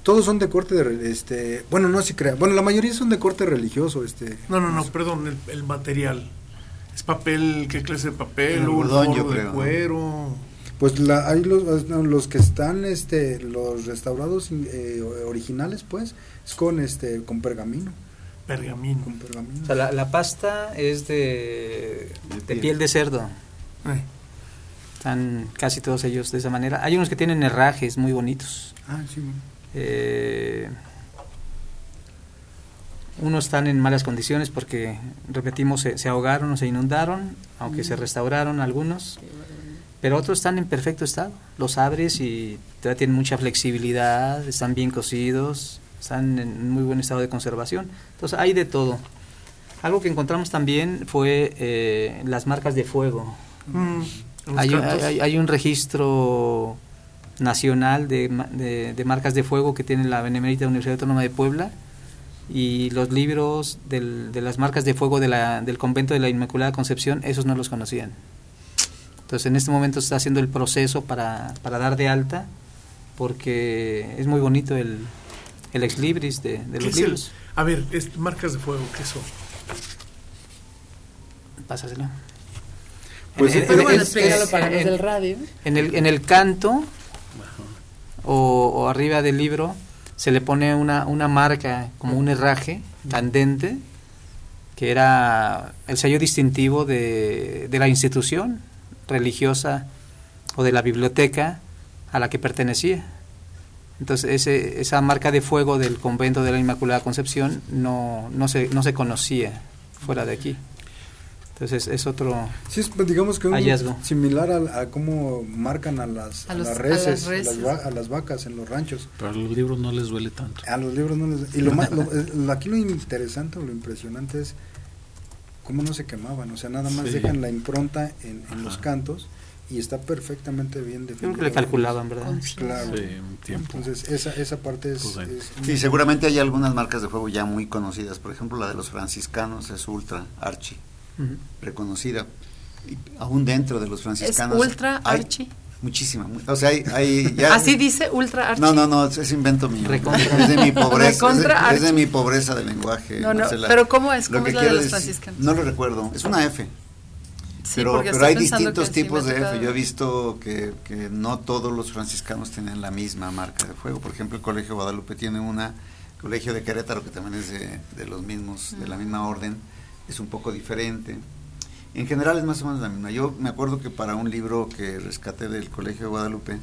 Todos son de corte, de, este, bueno, no se crea, bueno, la mayoría son de corte religioso, este. No, no, no, perdón, el, el material. ¿Es papel, qué clase de papel? El ¿O algodón, yo de cuero? Pues la, hay los, los que están, este, los restaurados eh, originales, pues, es con este, con pergamino. Pergamino. Con pergamino. O sea, la, la pasta es de, de piel de cerdo. Están casi todos ellos de esa manera. Hay unos que tienen herrajes muy bonitos. Ah, sí, bueno. Eh, unos están en malas condiciones porque, repetimos, se, se ahogaron o se inundaron, aunque se restauraron algunos. Pero otros están en perfecto estado. Los abres y todavía tienen mucha flexibilidad, están bien cocidos, están en muy buen estado de conservación. Entonces hay de todo. Algo que encontramos también fue eh, las marcas de fuego. mm, Hay, hay- hay un registro nacional de, de- de marcas de fuego que tiene la Benemérita Universidad Autónoma de Puebla y los libros del- de las marcas de fuego de la- del convento de la Inmaculada Concepción, esos no los conocían. Entonces en este momento se está haciendo el proceso para, para dar de alta porque es muy bonito el, el ex libris de, de ¿Qué los es el- libros. a ver, es marcas de fuego, ¿qué son? Pásaselo. Pues, En- en- Bueno, en- explícalo para los en- del radio. En el, en el canto o, o arriba del libro se le pone una, una marca, como un herraje candente, que era el sello distintivo de, de la institución religiosa o de la biblioteca a la que pertenecía. Entonces ese, esa marca de fuego del convento de la Inmaculada Concepción no, no, se, no se conocía fuera de aquí. Entonces es otro... Sí, es, pues, digamos que un Hallazgo. similar a, a cómo marcan a las, A a los- las a reses, las a las, reses. va- a las vacas en los ranchos. Para los libros no les duele tanto. A los libros no les... Y lo más, lo- eh, aquí lo interesante o lo impresionante es cómo no se quemaban. O sea, nada más Sí. dejan la impronta en, en los cantos y está perfectamente bien definido. creo que le calculaban, ¿verdad? Claro. Sí, un tiempo. Entonces, esa, esa parte es... Pues es- Sí, seguramente hay algunas marcas de fuego ya muy conocidas. Por ejemplo, la de los franciscanos es Ultra Archie, Ujú. reconocida. Y aún dentro de los Es franciscanos. Ultra hay Archie. Muchísima. mu- O sea, hay. hay ya- Así dice Ultra Archie. No, no, no, es, es invento mío. Recontra. Es de mi pobreza. es, de, es mi pobreza de lenguaje. No, no, Marcela. pero ¿cómo es? Lo ¿Cómo que es la de los decir- franciscanos? No lo recuerdo. Es una F. Sí, pero pero hay distintos tipos de F. Yo he visto que, que no todos los franciscanos tienen la misma marca de fuego. Por ejemplo, el Colegio Guadalupe tiene una, el Colegio de Querétaro, que también es de, de los mismos, de la misma orden, es un poco diferente. En general es más o menos la misma. Yo me acuerdo que para un libro que rescaté del Colegio de Guadalupe,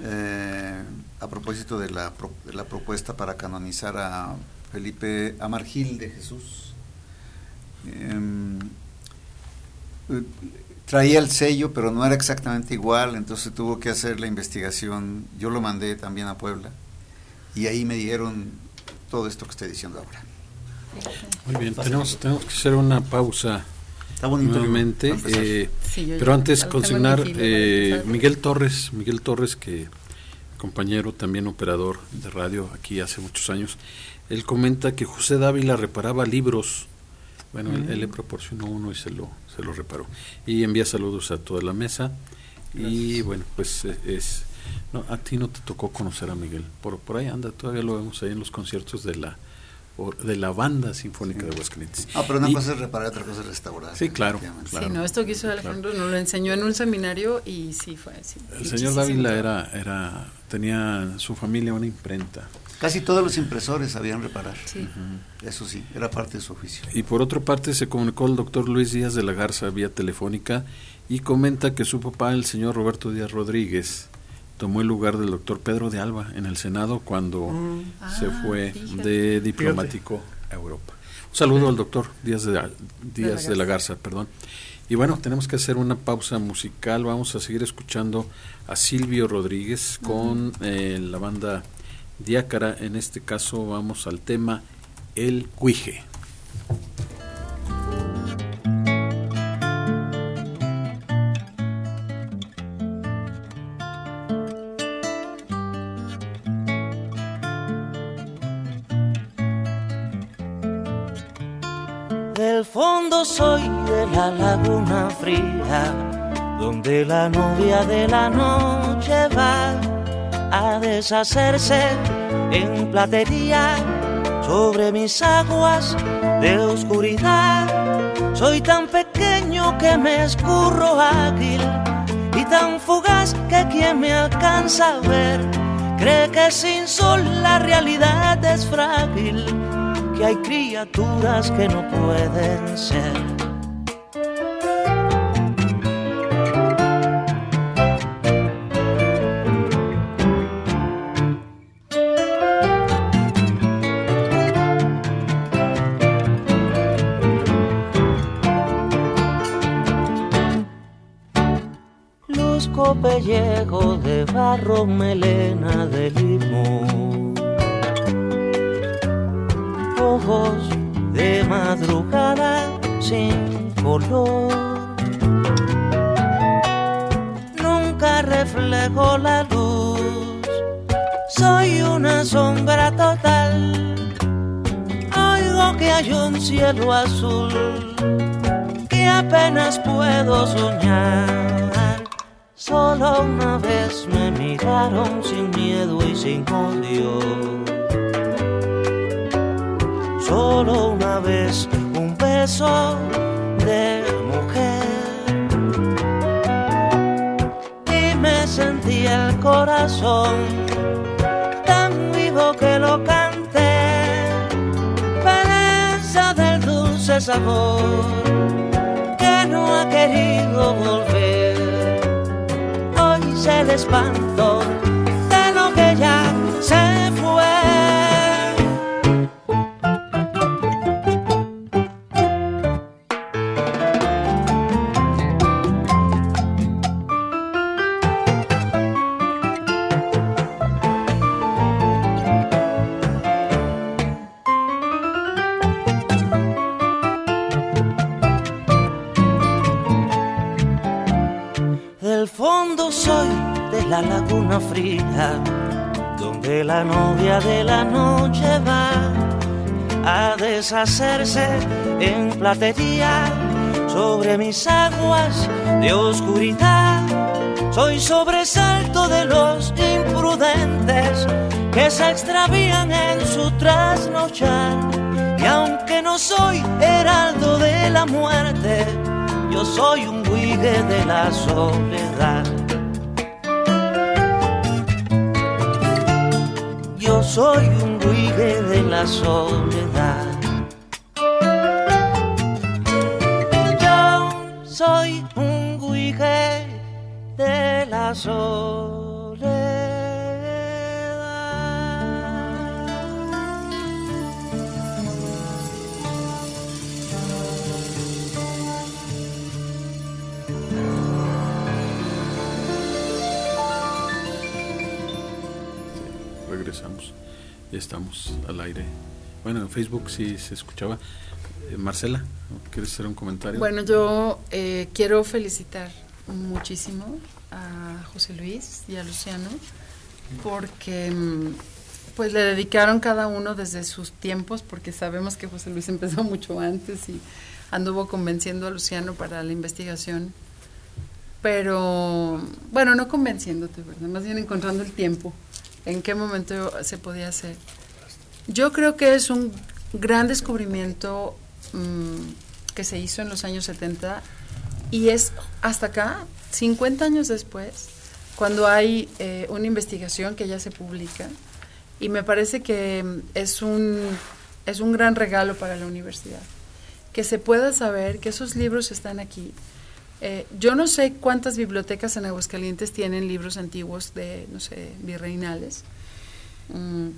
eh, a propósito de la, pro- de la propuesta para canonizar a Felipe Amargil de Jesús, em, eh, traía el sello, pero no era exactamente igual, entonces tuvo que hacer la investigación. Yo lo mandé también a Puebla y ahí me dieron todo esto que estoy diciendo ahora. Muy bien, tenemos que hacer una pausa Está bonito. nuevamente. eh, Sí, yo pero ya- antes consignar eh. Miguel Torres, Miguel Torres que compañero también operador de radio aquí hace muchos años, él comenta que José Dávila reparaba libros. Bueno, él, él le proporcionó uno y se lo se lo reparó. Y envía saludos a toda la mesa. Y bueno, pues eh, es no, a ti no te tocó conocer a Miguel. Por por ahí anda, todavía lo vemos ahí en los conciertos de la de la banda sinfónica de Aguascalientes. Ah, pero una Y- cosa es reparar, otra cosa es restaurar. Sí, claro, claro. Sí, no, esto que hizo Alejandro nos lo enseñó en un seminario y sí fue así. El señor Dávila era, era, tenía en su familia una imprenta. Casi todos los impresores sabían reparar. Sí. Eso sí, era parte de su oficio. Y por otra parte se comunicó el doctor Luis Díaz de la Garza vía telefónica y comenta que su papá, el señor Roberto Díaz Rodríguez, tomó el lugar del doctor Pedro de Alba en el Senado cuando se Ah, fue fíjate. de diplomático a Europa. Un saludo al doctor Díaz de, Díaz de la Garza, perdón. Y bueno, tenemos que hacer una pausa musical. Vamos a seguir escuchando a Silvio Rodríguez con eh, la banda Diácara. En este caso vamos al tema El Cuije. La laguna fría, donde la novia de la noche va a deshacerse en platería sobre mis aguas de oscuridad. Soy tan pequeño que me escurro ágil y tan fugaz que quien me alcanza a ver cree que sin sol la realidad es frágil, que hay criaturas que no pueden ser. Pellejo de barro, melena de limón. Ojos de madrugada sin color. Nunca reflejo la luz, soy una sombra total. Oigo que hay un cielo azul que apenas puedo soñar Una vez me miraron sin miedo y sin odio. Solo una vez un beso de mujer. Y me sentí el corazón tan vivo que lo canté. Pereza del dulce sabor que no ha querido volver el espanto donde la novia de la noche va a deshacerse en platería sobre mis aguas de oscuridad. Soy sobresalto de los imprudentes que se extravían en su trasnochar. Y aunque no soy heraldo de la muerte, yo soy un buigue de la soledad. Soy un buigue de la soledad. Yo soy un buigue de la soledad. Estamos al aire. Bueno, en Facebook sí se escuchaba. Eh, Marcela, ¿quieres hacer un comentario? Bueno, yo eh, quiero felicitar muchísimo a José Luis y a Luciano porque mm, pues le dedicaron cada uno desde sus tiempos porque sabemos que José Luis empezó mucho antes y anduvo convenciendo a Luciano para la investigación pero bueno no convenciéndote verdad más bien encontrando el tiempo en qué momento se podía hacer. Yo creo que es un gran descubrimiento mm, que se hizo en los años 70 y es hasta acá 50 años después cuando hay eh, una investigación que ya se publica y me parece que es un es un gran regalo para la universidad que se pueda saber que esos libros están aquí eh, yo no sé cuántas bibliotecas en Aguascalientes tienen libros antiguos de no sé virreinales Mm,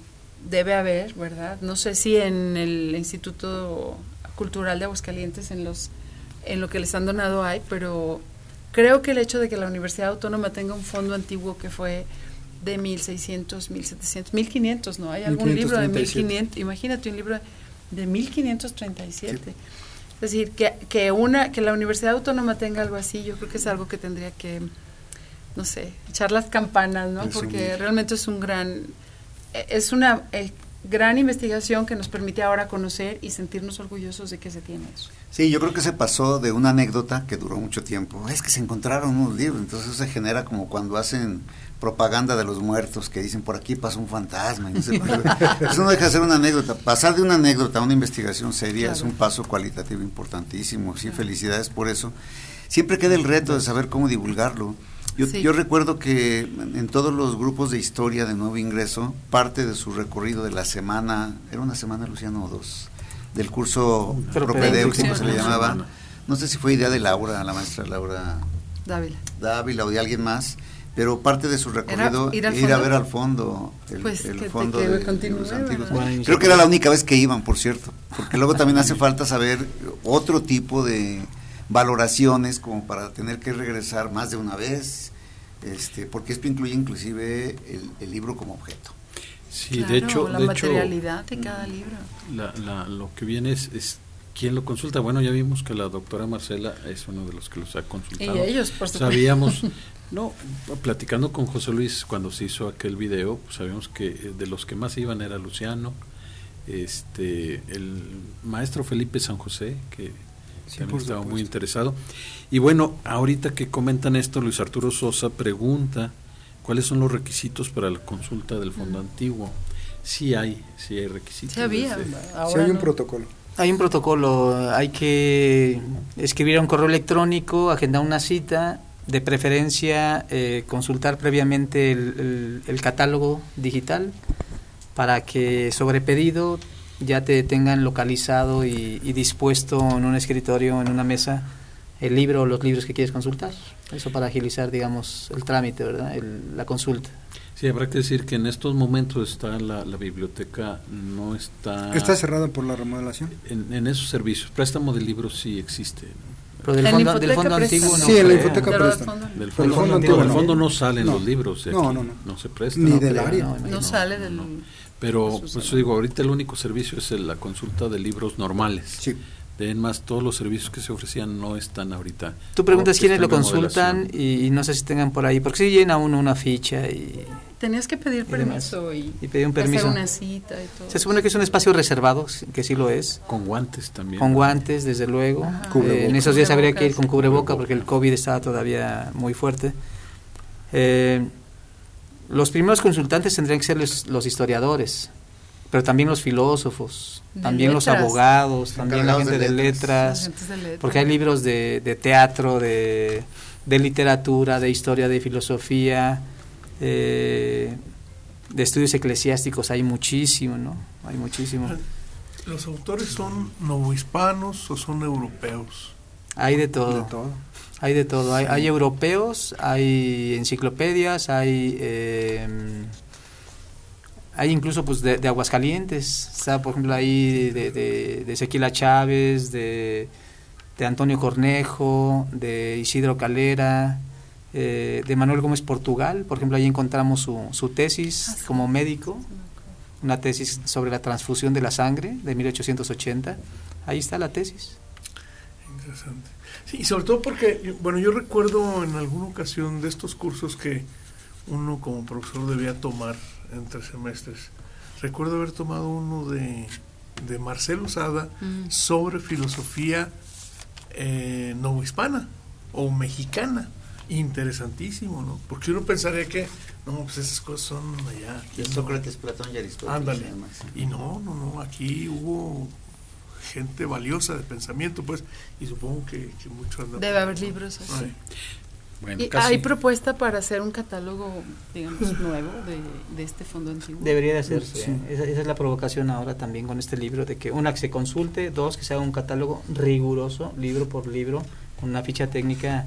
debe haber verdad no sé si en el Instituto Cultural de Aguascalientes en los en lo que les han donado hay pero creo que el hecho de que la Universidad Autónoma tenga un fondo antiguo que fue de 1600, 1700, 1500, ¿no? Hay algún libro de 1500, imagínate un libro de 1537. Sí. Es decir, que, que, una, que la Universidad Autónoma tenga algo así, yo creo que es algo que tendría que, no sé, echar las campanas, ¿no? Porque realmente es un gran, es una eh, gran investigación que nos permite ahora conocer y sentirnos orgullosos de que se tiene eso. Sí, yo creo que se pasó de una anécdota que duró mucho tiempo. Es que se encontraron unos libros, entonces eso se genera como cuando hacen propaganda de los muertos que dicen por aquí pasa un fantasma. No sé, eso no deja de ser una anécdota. Pasar de una anécdota a una investigación seria claro. es un paso cualitativo importantísimo. Sí, claro. felicidades por eso. Siempre queda el reto de saber cómo divulgarlo. Yo, Sí. yo recuerdo que en todos los grupos de historia de nuevo ingreso, parte de su recorrido de la semana, era una semana, Luciano, o dos, del curso propedéutico se le llamaba. No sé si fue idea de Laura, la maestra Laura Dávila. Dávila o de alguien más, pero parte de su recorrido ir al ir a ver al fondo, el, Pues, el fondo de. Buena Creo que era la única vez que iban, por cierto, porque luego también hace falta saber otro tipo de valoraciones como para tener que regresar más de una vez, este, porque esto incluye inclusive el, el libro como objeto. Sí, Claro, de hecho, la de hecho materialidad de cada libro. la, la- lo que viene es, es quién lo consulta. Bueno, ya vimos que la doctora Marcela es uno de los que los ha Y consultado. ellos, por supuesto. Sabíamos, no, platicando con José Luis cuando se hizo aquel video, pues sabíamos que eh, de los que más iban era Luciano, este, el maestro Felipe San José, que Sí, también estaba muy interesado. Y bueno, ahorita que comentan esto, Luis Arturo Sosa pregunta cuáles son los requisitos para la consulta del fondo antiguo. Sí hay, sí hay requisitos. Sí había. desde- Sí hay un no. protocolo. Hay un protocolo, hay que escribir un correo electrónico, agendar una cita, de preferencia eh, consultar previamente el, el- el catálogo digital para que sobre pedido ya te tengan localizado y, y dispuesto en un escritorio, en una mesa, el libro o los libros que quieres consultar. Eso para agilizar, digamos, el trámite, ¿verdad? El- la consulta. Sí, habrá que decir que en estos momentos está la, la biblioteca, no está... Está cerrada por la remodelación. en, en esos servicios. Préstamo de libros sí existe. ¿no? Pero del fondo, del fondo antiguo no Sí, en la creo. infoteca Pero presta. al fondo Del fondo, fondo no, antiguo del no. fondo no salen No. los libros de No, aquí, no, no. se presta. Ni no, del área. no, No no. sale del... Pero, Eso pues digo, ahorita el único servicio es el- la consulta de libros normales. Sí. De en más, todos los servicios que se ofrecían no están ahorita. Tú preguntas quiénes lo consultan y, y no sé si tengan por ahí, porque si llena uno una ficha y, Tenías que pedir Y permiso y, y pedir un permiso. hacer una cita y todo. Se supone que es un espacio reservado, que sí lo es, Con guantes también. con guantes, desde luego. Eh, en esos días habría que ir con cubreboca porque el COVID estaba todavía muy fuerte. Eh, los primeros consultantes tendrían que ser los, los historiadores, pero también los filósofos, De también los abogados, también la gente de de letras. letras, Agentes de letras. porque hay libros de, de teatro, de, de literatura, de historia, de filosofía, eh, de estudios eclesiásticos, hay muchísimo, ¿no? Hay muchísimo. ¿Los autores son novohispanos o son europeos? Hay de todo. De todo. Hay de todo. Hay, hay europeos, hay enciclopedias, hay eh, hay incluso pues de, de Aguascalientes. Está por ejemplo ahí de, de, de Ezequiel Chávez, de, de Antonio Cornejo, de Isidro Calera, eh, de Manuel Gómez Portugal. Por ejemplo ahí encontramos su, su tesis como médico, una tesis sobre la transfusión de la sangre de 1880. Ahí está la tesis. Interesante. Sí, y sobre todo porque, bueno, yo recuerdo en alguna ocasión de estos cursos que uno como profesor debía tomar entre semestres. Recuerdo haber tomado uno de, de Marcelo Sada Mm. sobre filosofía eh, novohispana o mexicana. Interesantísimo, ¿no? Porque uno pensaría que, no, pues esas cosas son allá. aquí Y no. Sócrates, Platón y Aristóteles. Ándale. Y no, no, no, aquí hubo gente valiosa de pensamiento, pues, y supongo que, que mucho andan. Debe haber libros así. Ay, Bueno, ¿Y casi. hay propuesta para hacer un catálogo, digamos, nuevo de, de este fondo antiguo? Debería de hacerse. Sí. ¿eh? Esa, esa es la provocación ahora también con este libro, de que una que se consulte, dos que se haga un catálogo riguroso, libro por libro, con una ficha técnica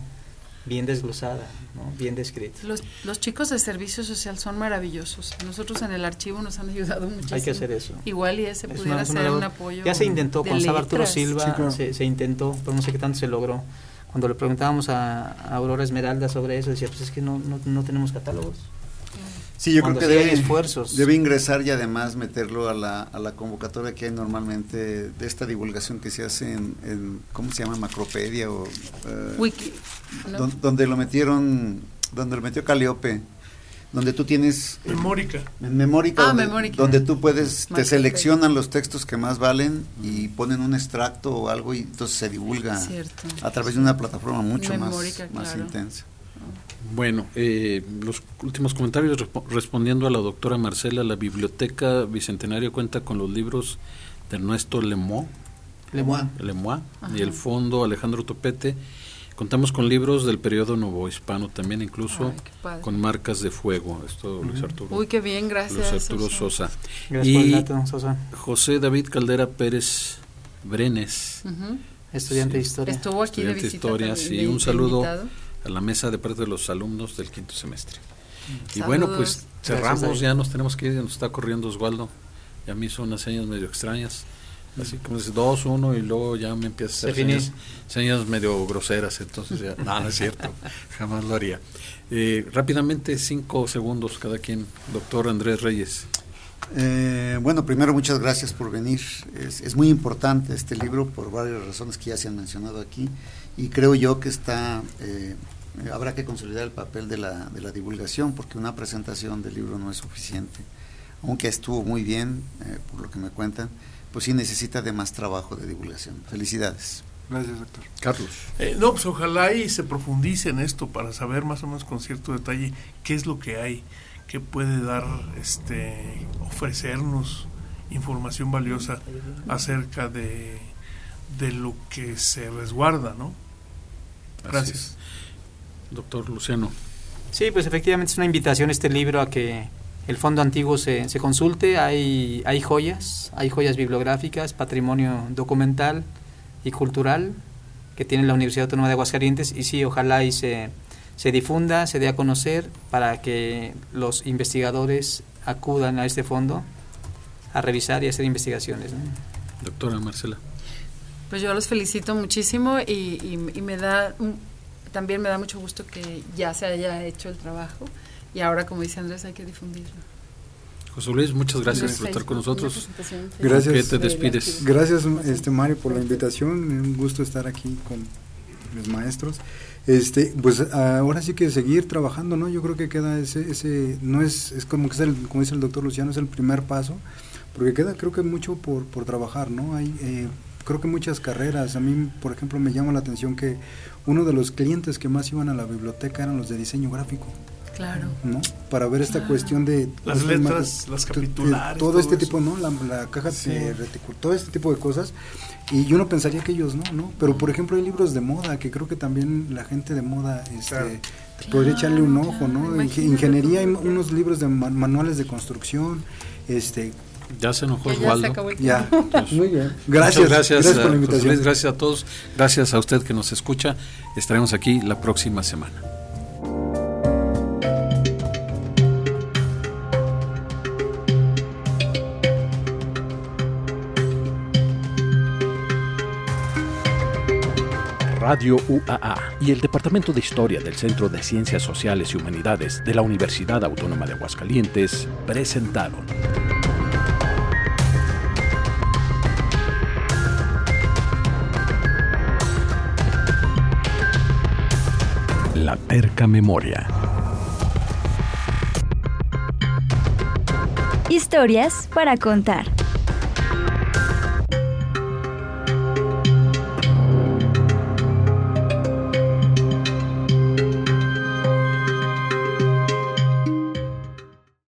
bien desglosada, ¿no? bien descrita. Los, los chicos de servicio social son maravillosos. Nosotros en el archivo nos han ayudado muchísimo. Hay que hacer eso. Igual y ese Es pudiera una- es una ser un apoyo. Ya se intentó con Saba Arturo. Silva, Sí, claro. se, se intentó, pero no sé qué tanto se logró. Cuando le preguntábamos a, a Aurora Esmeralda sobre eso, decía, pues es que no, no, no tenemos catálogos. Sí, yo creo que debe, esfuerzos. debe ingresar y además meterlo a la, a la convocatoria que hay normalmente de esta divulgación que se hace en, en ¿cómo se llama? Macropedia o... eh, Wiki. ¿no? don- donde lo metieron, donde lo metió Caliope, donde tú tienes... Memórica. En Memórica, Ah, donde, Memórica. donde tú puedes, te Macropedia. seleccionan los textos que más valen y ponen un extracto o algo y entonces se divulga Cierto. a través de una plataforma mucho Memórica, más, más intensa. Bueno, eh, los últimos comentarios respo- respondiendo a la doctora Marcela, la biblioteca Bicentenario cuenta con los libros de Ernesto Lemoy, Lemoine. Lemoy y el fondo Alejandro Topete Contamos con libros del periodo novohispano también, incluso Ay, con marcas de fuego. Esto Luis Arturo. Uy, qué bien, gracias. Luis Arturo Sosa. Sosa. Gracias por el Y dato, Sosa. José David Caldera Pérez Brenes. Estudiante de historia. Estuvo aquí de estudiante de visita. historia. también, Sí, de- un de saludo invitado. A la mesa de parte de los alumnos del quinto semestre. Y bueno, pues cerramos, ya nos tenemos que ir, nos está corriendo Osvaldo. Ya me hizo unas señas medio extrañas. Así como dice dos, uno, y luego ya me empieza a hacer señas, señas medio groseras. Entonces ya, no, no es cierto, jamás lo haría. Eh, rápidamente, cinco segundos cada quien. Doctor Andrés Reyes. Eh, bueno, primero muchas gracias por venir. Es, es muy importante este libro por varias razones que ya se han mencionado aquí y creo yo que está eh, eh, habrá que consolidar el papel de la, de la divulgación porque una presentación del libro no es suficiente. Aunque estuvo muy bien, eh, por lo que me cuentan, pues sí necesita de más trabajo de divulgación. Felicidades. Gracias, doctor. Carlos. Eh, no, pues ojalá y se profundice en esto para saber más o menos con cierto detalle qué es lo que hay, qué puede dar, este, ofrecernos información valiosa acerca de, de lo que se resguarda, ¿no? Gracias. Doctor Luciano. Sí, pues efectivamente es una invitación este libro a que el fondo antiguo se, se consulte. Hay, hay joyas, hay joyas bibliográficas, patrimonio documental y cultural que tiene la Universidad Autónoma de Aguascalientes y sí, ojalá y se, se difunda, se dé a conocer para que los investigadores acudan a este fondo a revisar y hacer investigaciones. ¿no? Doctora Marcela. Pues yo los felicito muchísimo y, y- y me da un- también me da mucho gusto que ya se haya hecho el trabajo y ahora como dice Andrés hay que difundirlo. José Luis, muchas gracias por estar con nosotros. Gracias. ¿Qué te de- despides? Gracias, este Mario, por la invitación. Un gusto estar aquí con los maestros. Este, pues ahora sí que seguir trabajando, ¿no? Yo creo que queda ese, ese, no es, es como que es el, como dice el doctor Luciano, es el primer paso, porque queda, creo que mucho por, por trabajar, ¿no? Hay, eh, creo que muchas carreras. A mí, por ejemplo, me llama la atención que uno de los clientes que más iban a la biblioteca eran los de diseño gráfico. Claro. ¿no? Para ver esta Ah. cuestión de Las letras, las capitulares, todo, todo este eso. tipo, ¿no? La, la caja Sí. de reticul, todo este tipo de cosas. Y yo no pensaría que ellos no, ¿no? Pero por ejemplo hay libros de moda que creo que también la gente de moda este, Claro. podría echarle un Claro, ojo, claro, ¿no? Ingeniería, hay unos libros de ma- manuales de construcción, este, Ya se enojó Ya, ya se Osvaldo. acabó el ya. Muy bien. Gracias, gracias, gracias por la José invitación. Luis, gracias a todos, gracias a usted que nos escucha. Estaremos aquí la próxima semana. Radio UAA y el Departamento de Historia del Centro de Ciencias Sociales y Humanidades de la Universidad Autónoma de Aguascalientes presentaron La Terca Memoria. Historias para contar.